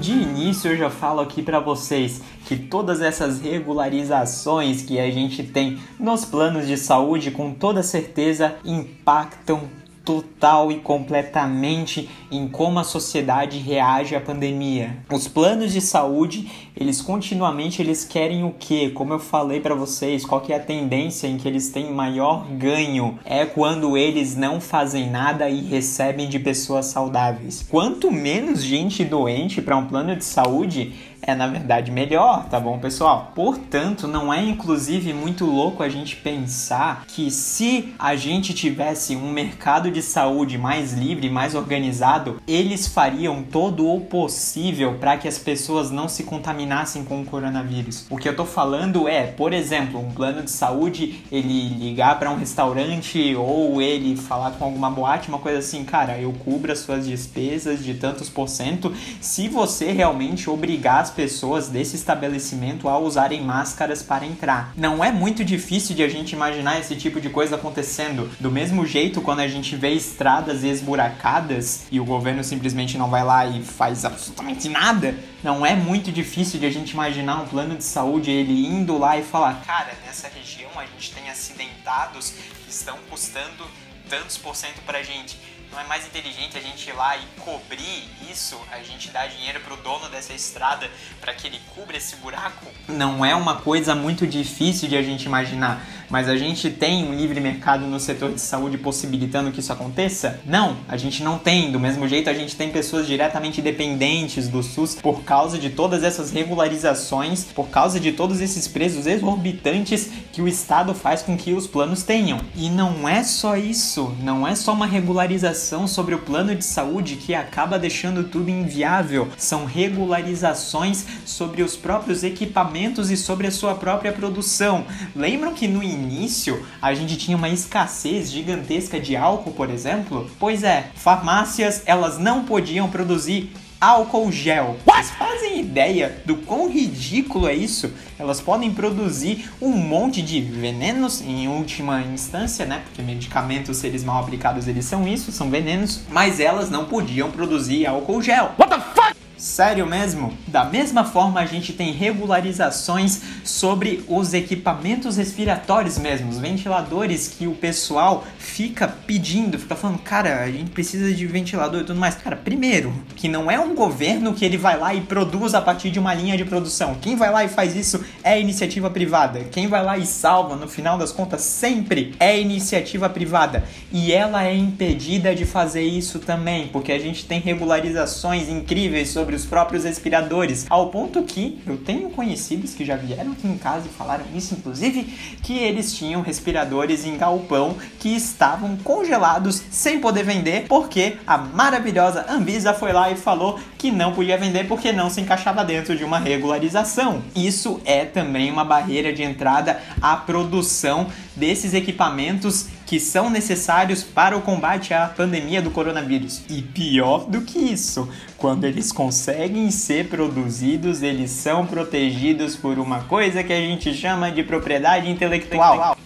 De início eu já falo aqui para vocês que todas essas regularizações que a gente tem nos planos de saúde com toda certeza impactam total e completamente em como a sociedade reage à pandemia. Os planos de saúde, eles continuamente eles querem o quê? Como eu falei para vocês, qual que é a tendência em que eles têm maior ganho? É quando eles não fazem nada e recebem de pessoas saudáveis. Quanto menos gente doente para um plano de saúde, é na verdade melhor, tá bom, pessoal? Portanto, não é inclusive muito louco a gente pensar que se a gente tivesse um mercado de saúde mais livre, mais organizado, eles fariam todo o possível para que as pessoas não se contaminassem com o coronavírus. O que eu tô falando é, por exemplo, um plano de saúde, ele ligar para um restaurante ou ele falar com alguma boate, uma coisa assim, cara, eu cubro as suas despesas de tantos por cento se você realmente obrigar as pessoas desse estabelecimento a usarem máscaras para entrar. Não é muito difícil de a gente imaginar esse tipo de coisa acontecendo. Do mesmo jeito, quando a gente vê estradas esburacadas e o governo simplesmente não vai lá e faz absolutamente nada, não é muito difícil de a gente imaginar um plano de saúde ele indo lá e falar: cara, nessa região a gente tem acidentados que estão custando tantos por cento pra gente Não é mais inteligente a gente ir lá e cobrir isso, a gente dar dinheiro pro dono dessa estrada para que ele cubra esse buraco? Não é uma coisa muito difícil de a gente imaginar, mas a gente tem um livre mercado no setor de saúde possibilitando que isso aconteça? Não, a gente não tem. Do mesmo jeito, a gente tem pessoas diretamente dependentes do SUS por causa de todas essas regularizações, por causa de todos esses preços exorbitantes que o Estado faz com que os planos tenham. E não é só isso, não é só uma regularização sobre o plano de saúde que acaba deixando tudo inviável, são regularizações sobre os próprios equipamentos e sobre a sua própria produção. Lembram que no início a gente tinha uma escassez gigantesca de álcool, por exemplo? Pois é, farmácias elas não podiam produzir álcool gel. Vocês fazem ideia do quão ridículo é isso? Elas podem produzir um monte de venenos em última instância, né? Porque medicamentos, se eles mal aplicados, eles são isso, são venenos, mas elas não podiam produzir álcool gel. What the fuck? Sério mesmo? Da mesma forma, a gente tem regularizações sobre os equipamentos respiratórios mesmo, os ventiladores que o pessoal fica pedindo, fica falando, cara, a gente precisa de ventilador e tudo mais. Cara, primeiro, que não é um governo que ele vai lá e produz a partir de uma linha de produção. Quem vai lá e faz isso é iniciativa privada. Quem vai lá e salva, no final das contas, sempre é iniciativa privada. E ela é impedida de fazer isso também, porque a gente tem regularizações incríveis sobre os próprios respiradores, ao ponto que eu tenho conhecidos que já vieram aqui em casa e falaram isso, inclusive, que eles tinham respiradores em galpão que estavam congelados sem poder vender, porque a maravilhosa Anvisa foi lá e falou que não podia vender porque não se encaixava dentro de uma regularização. Isso é também uma barreira de entrada à produção desses equipamentos que são necessários para o combate à pandemia do coronavírus. E pior do que isso, quando eles conseguem ser produzidos, eles são protegidos por uma coisa que a gente chama de propriedade intelectual.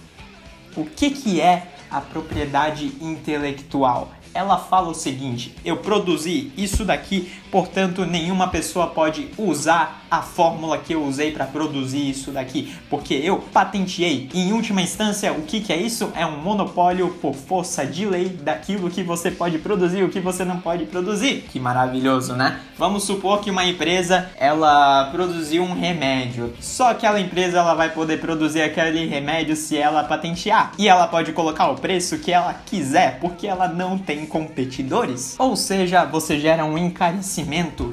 O que, que é a propriedade intelectual? Ela fala o seguinte: eu produzi isso daqui, portanto, nenhuma pessoa pode usar a fórmula que eu usei para produzir isso daqui, porque eu patenteei. Em última instância, o que, que é isso? É um monopólio por força de lei daquilo que você pode produzir e o que você não pode produzir. Que maravilhoso, né? Vamos supor que uma empresa ela produziu um remédio. Só aquela empresa ela vai poder produzir aquele remédio se ela patentear. E ela pode colocar o preço que ela quiser, porque ela não tem competidores. Ou seja, você gera um encarecimento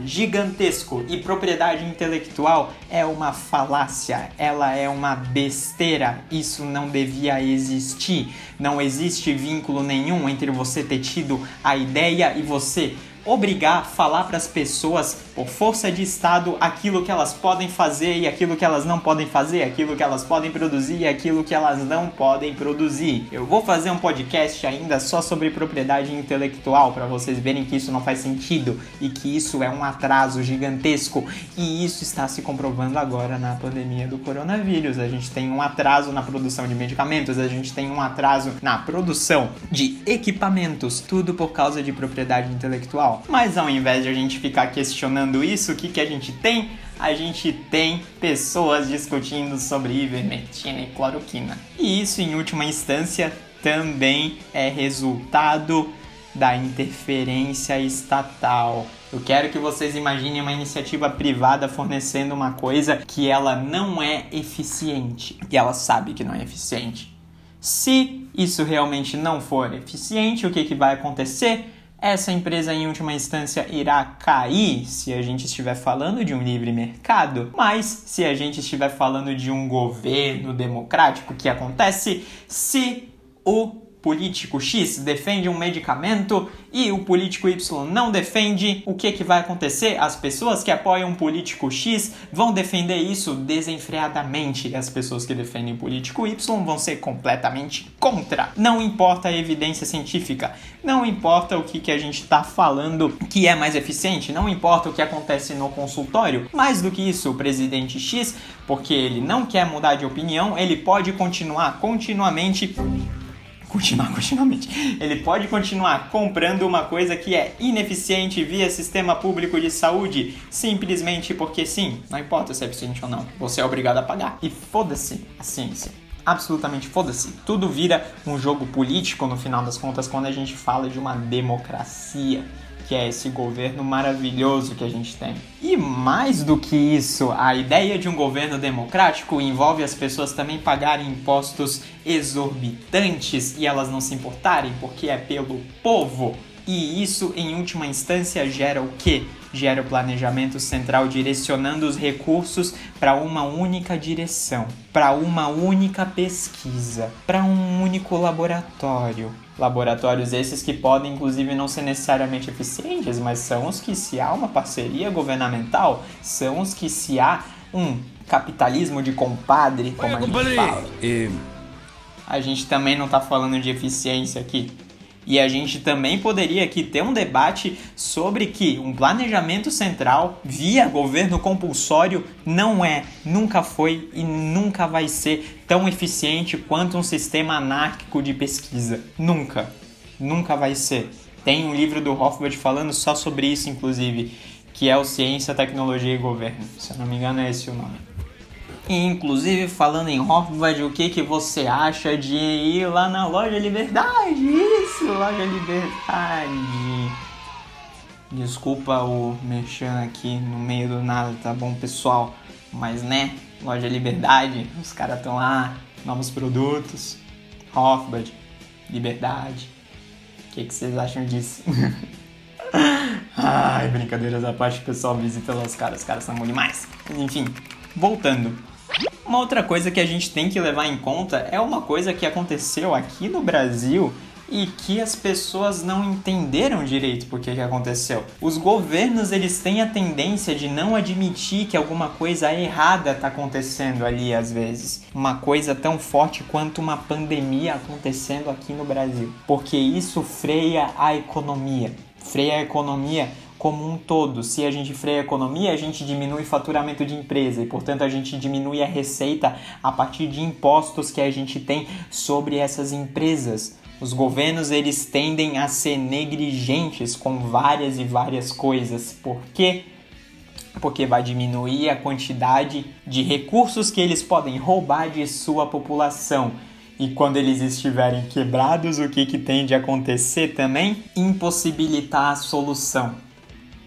gigantesco e propriedade intelectual é uma falácia, ela é uma besteira. Isso não devia existir. Não existe vínculo nenhum entre você ter tido a ideia e você obrigar, falar para as pessoas por força de Estado aquilo que elas podem fazer e aquilo que elas não podem fazer, aquilo que elas podem produzir e aquilo que elas não podem produzir. Eu vou fazer um podcast ainda só sobre propriedade intelectual para vocês verem que isso não faz sentido e que isso é um atraso gigantesco e isso está se comprovando agora na pandemia do coronavírus. A gente tem um atraso na produção de medicamentos, a gente tem um atraso na produção de equipamentos, tudo por causa de propriedade intelectual. Mas ao invés de a gente ficar questionando isso, o que, que a gente tem? A gente tem pessoas discutindo sobre ivermectina e cloroquina. E isso, em última instância, também é resultado da interferência estatal. Eu quero que vocês imaginem uma iniciativa privada fornecendo uma coisa que ela não é eficiente. E ela sabe que não é eficiente. Se isso realmente não for eficiente, o que, que vai acontecer? Essa empresa em última instância irá cair se a gente estiver falando de um livre mercado, mas se a gente estiver falando de um governo democrático, o que acontece se o político X defende um medicamento e o político Y não defende, o que, que vai acontecer? As pessoas que apoiam o político X vão defender isso desenfreadamente e as pessoas que defendem o político Y vão ser completamente contra. Não importa a evidência científica, não importa o que, que a gente está falando que é mais eficiente, não importa o que acontece no consultório. Mais do que isso, o presidente X, porque ele não quer mudar de opinião, ele pode continuar continuamente continuar continuamente. Ele pode continuar comprando uma coisa que é ineficiente via sistema público de saúde, simplesmente porque sim, não importa se é eficiente ou não, você é obrigado a pagar. E foda-se a ciência. absolutamente foda-se. Tudo vira um jogo político no final das contas quando a gente fala de uma democracia, que é esse governo maravilhoso que a gente tem. E mais do que isso, a ideia de um governo democrático envolve as pessoas também pagarem impostos exorbitantes e elas não se importarem porque é pelo povo. E isso, em última instância, gera o quê? Gera o planejamento central direcionando os recursos para uma única direção, para uma única pesquisa, para um único laboratório. Laboratórios esses que podem, inclusive, não ser necessariamente eficientes, mas são os que, se há uma parceria governamental, são os que, se há um capitalismo de compadre, como a gente fala. A gente também não está falando de eficiência aqui. E a gente também poderia aqui ter um debate sobre que um planejamento central via governo compulsório não é, nunca foi e nunca vai ser tão eficiente quanto um sistema anárquico de pesquisa. Nunca. Nunca vai ser. Tem um livro do Hofbard falando só sobre isso, inclusive, que é o Ciência, Tecnologia e Governo. Se eu não me engano, é esse o nome. Inclusive, falando em Hofbard, o que, que você acha de ir lá na Loja Liberdade? Isso, Loja Liberdade. Desculpa o mexendo aqui no meio do nada, tá bom, pessoal? Mas, né, Loja Liberdade, os caras estão lá, novos produtos. Hofbard, Liberdade. O que, que vocês acham disso? Ai, brincadeiras à parte, pessoal, visita lá os caras, os caras são bons demais. Enfim, voltando. Uma outra coisa que a gente tem que levar em conta é uma coisa que aconteceu aqui no Brasil e que as pessoas não entenderam direito por que, que aconteceu. Os governos eles têm a tendência de não admitir que alguma coisa errada está acontecendo ali às vezes. Uma coisa tão forte quanto uma pandemia acontecendo aqui no Brasil. Porque isso freia a economia. Freia a economia como um todo. Se a gente freia a economia, a gente diminui o faturamento de empresa e, portanto, a gente diminui a receita a partir de impostos que a gente tem sobre essas empresas. Os governos eles tendem a ser negligentes com várias e várias coisas. Por quê? Porque vai diminuir a quantidade de recursos que eles podem roubar de sua população. E quando eles estiverem quebrados, o que, que tem de acontecer também? Impossibilitar a solução.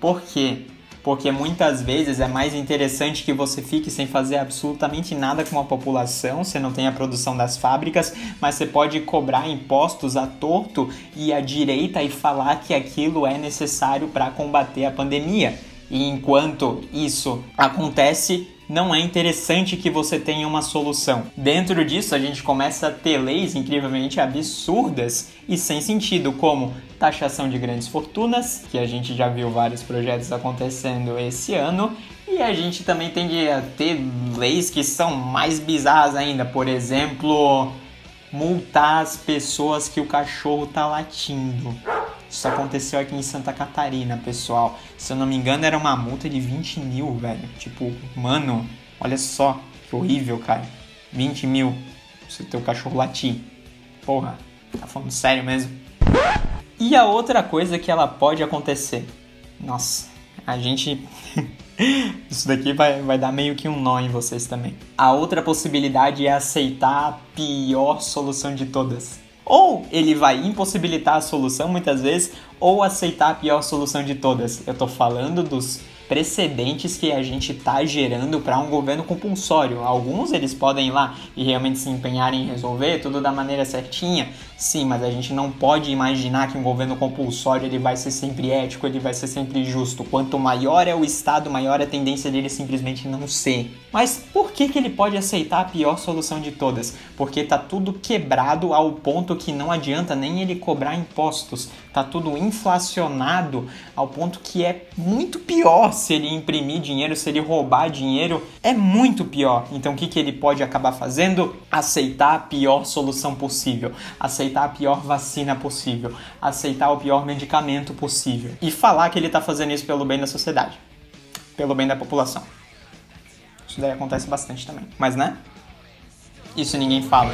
Por quê? Porque muitas vezes é mais interessante que você fique sem fazer absolutamente nada com a população, você não tem a produção das fábricas, mas você pode cobrar impostos a torto e à direita e falar que aquilo é necessário para combater a pandemia. E enquanto isso acontece, não é interessante que você tenha uma solução. Dentro disso, a gente começa a ter leis incrivelmente absurdas e sem sentido, como taxação de grandes fortunas, que a gente já viu vários projetos acontecendo esse ano, e a gente também tende a ter leis que são mais bizarras ainda, por exemplo, multar as pessoas que o cachorro tá latindo. Isso aconteceu aqui em Santa Catarina, pessoal. Se eu não me engano, era uma multa de 20 mil, velho. Tipo, mano, olha só que horrível, cara. 20 mil se o teu cachorro latir. Porra, tá falando sério mesmo? E a outra coisa que ela pode acontecer. Nossa, a gente. Isso daqui vai, vai dar meio que um nó em vocês também. A outra possibilidade é aceitar a pior solução de todas. Ou ele vai impossibilitar a solução muitas vezes, ou aceitar a pior solução de todas. Eu tô falando dos precedentes que a gente está gerando para um governo compulsório. Alguns eles podem ir lá e realmente se empenharem em resolver tudo da maneira certinha, sim, mas a gente não pode imaginar que um governo compulsório ele vai ser sempre ético, ele vai ser sempre justo. Quanto maior é o Estado, maior é a tendência dele simplesmente não ser. Mas por que, que ele pode aceitar a pior solução de todas? Porque tá tudo quebrado ao ponto que não adianta nem ele cobrar impostos. Tá tudo inflacionado ao ponto que é muito pior se ele imprimir dinheiro, se ele roubar dinheiro, é muito pior. Então o que, que ele pode acabar fazendo? Aceitar a pior solução possível, aceitar a pior vacina possível, aceitar o pior medicamento possível e falar que ele está fazendo isso pelo bem da sociedade, pelo bem da população. Isso daí acontece bastante também. Mas né? Isso ninguém fala.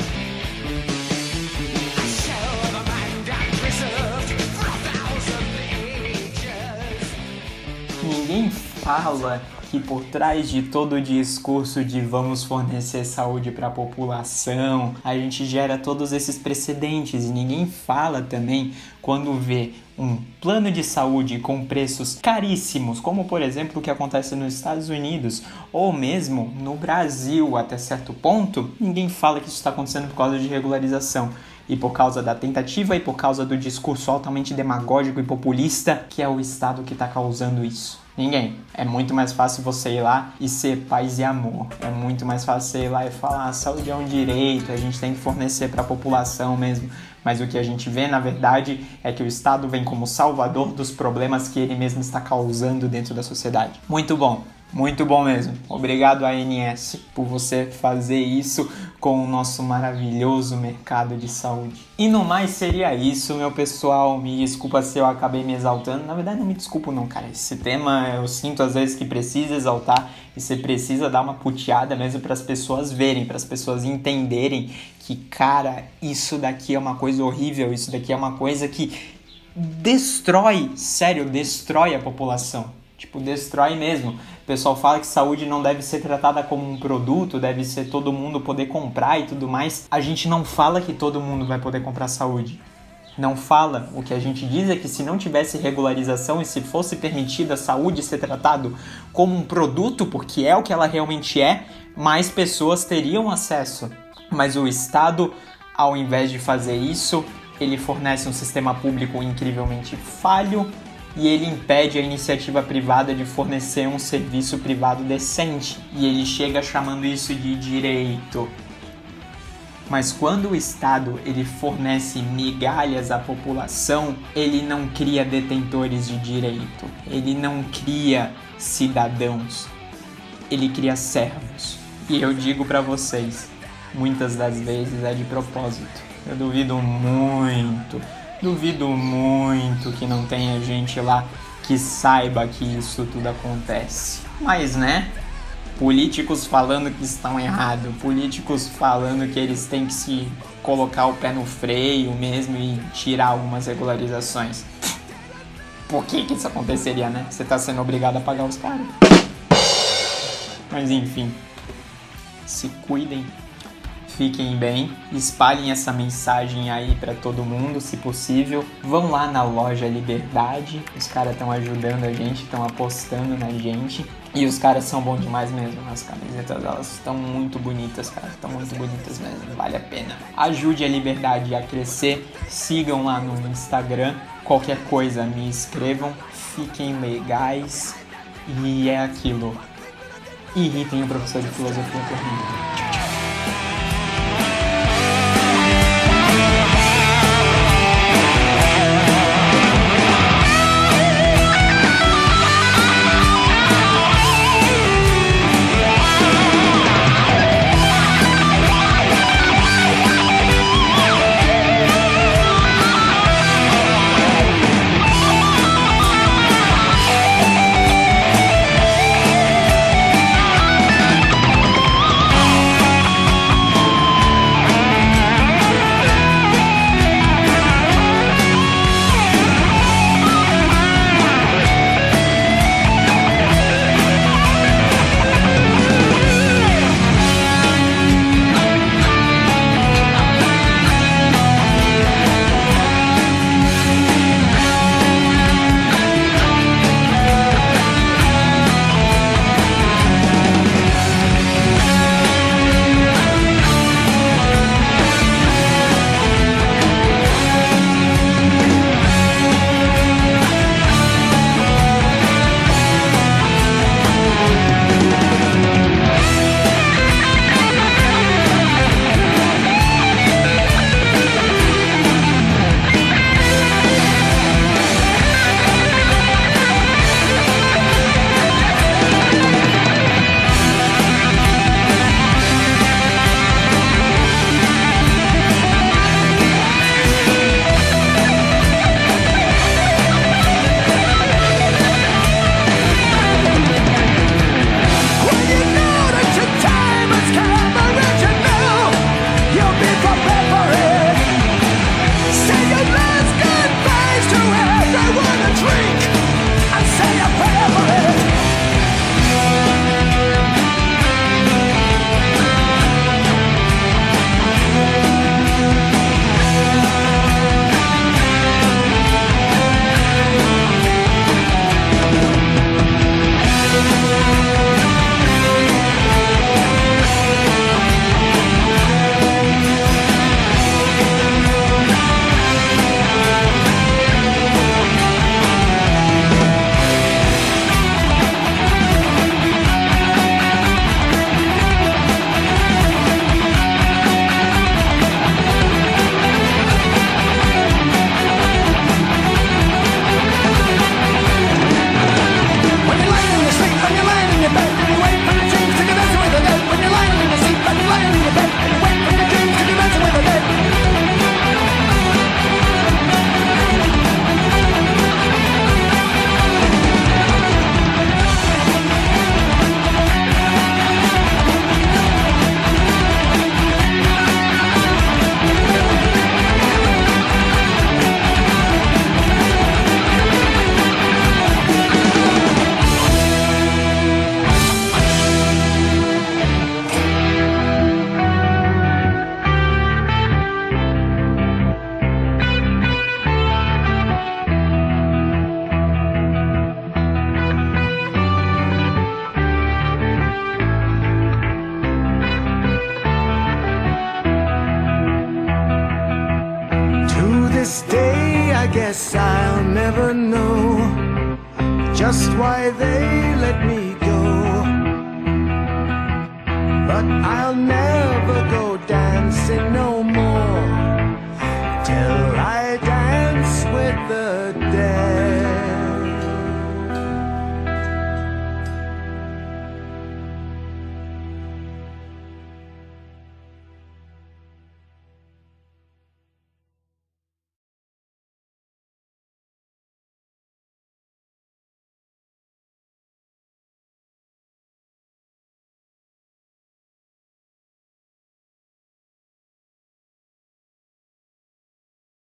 Ninguém fala que por trás de todo o discurso de vamos fornecer saúde para a população, a gente gera todos esses precedentes e ninguém fala também quando vê um plano de saúde com preços caríssimos, como por exemplo o que acontece nos Estados Unidos ou mesmo no Brasil até certo ponto, ninguém fala que isso está acontecendo por causa de regularização e por causa da tentativa e por causa do discurso altamente demagógico e populista que é o Estado que está causando isso. Ninguém. É muito mais fácil você ir lá e ser paz e amor. É muito mais fácil você ir lá e falar: a saúde é um direito, a gente tem que fornecer para a população mesmo. Mas o que a gente vê, na verdade, é que o Estado vem como salvador dos problemas que ele mesmo está causando dentro da sociedade. Muito bom. Muito bom mesmo. Obrigado ANS por você fazer isso com o nosso maravilhoso mercado de saúde. E no mais seria isso, meu pessoal. Me desculpa se eu acabei me exaltando. Na verdade, não me desculpo não, cara. Esse tema eu sinto às vezes que precisa exaltar e você precisa dar uma puteada mesmo para as pessoas verem, para as pessoas entenderem que, cara, isso daqui é uma coisa horrível, isso daqui é uma coisa que destrói, sério, destrói a população. Tipo, destrói mesmo. O pessoal fala que saúde não deve ser tratada como um produto, deve ser todo mundo poder comprar e tudo mais. A gente não fala que todo mundo vai poder comprar saúde. Não fala. O que a gente diz é que se não tivesse regularização e se fosse permitida a saúde ser tratado como um produto, porque é o que ela realmente é, mais pessoas teriam acesso. Mas o Estado, ao invés de fazer isso, ele fornece um sistema público incrivelmente falho e ele impede a iniciativa privada de fornecer um serviço privado decente. E ele chega chamando isso de direito. Mas quando o Estado ele fornece migalhas à população, ele não cria detentores de direito, ele não cria cidadãos, ele cria servos. E eu digo para vocês, muitas das vezes é de propósito. Eu duvido muito Duvido muito que não tenha gente lá que saiba que isso tudo acontece. Mas, né? Políticos falando que estão errados, políticos falando que eles têm que se colocar o pé no freio mesmo e tirar algumas regularizações. Por que, que isso aconteceria, né? Você tá sendo obrigado a pagar os caras. Mas enfim, se cuidem fiquem bem, espalhem essa mensagem aí para todo mundo, se possível. Vão lá na loja Liberdade, os caras estão ajudando a gente, estão apostando na gente. E os caras são bons demais mesmo, as camisetas elas estão muito bonitas, cara, estão muito bonitas mesmo, vale a pena. Ajude a Liberdade a crescer, sigam lá no Instagram, qualquer coisa me escrevam, fiquem legais e é aquilo. Irritem o professor de filosofia por mim.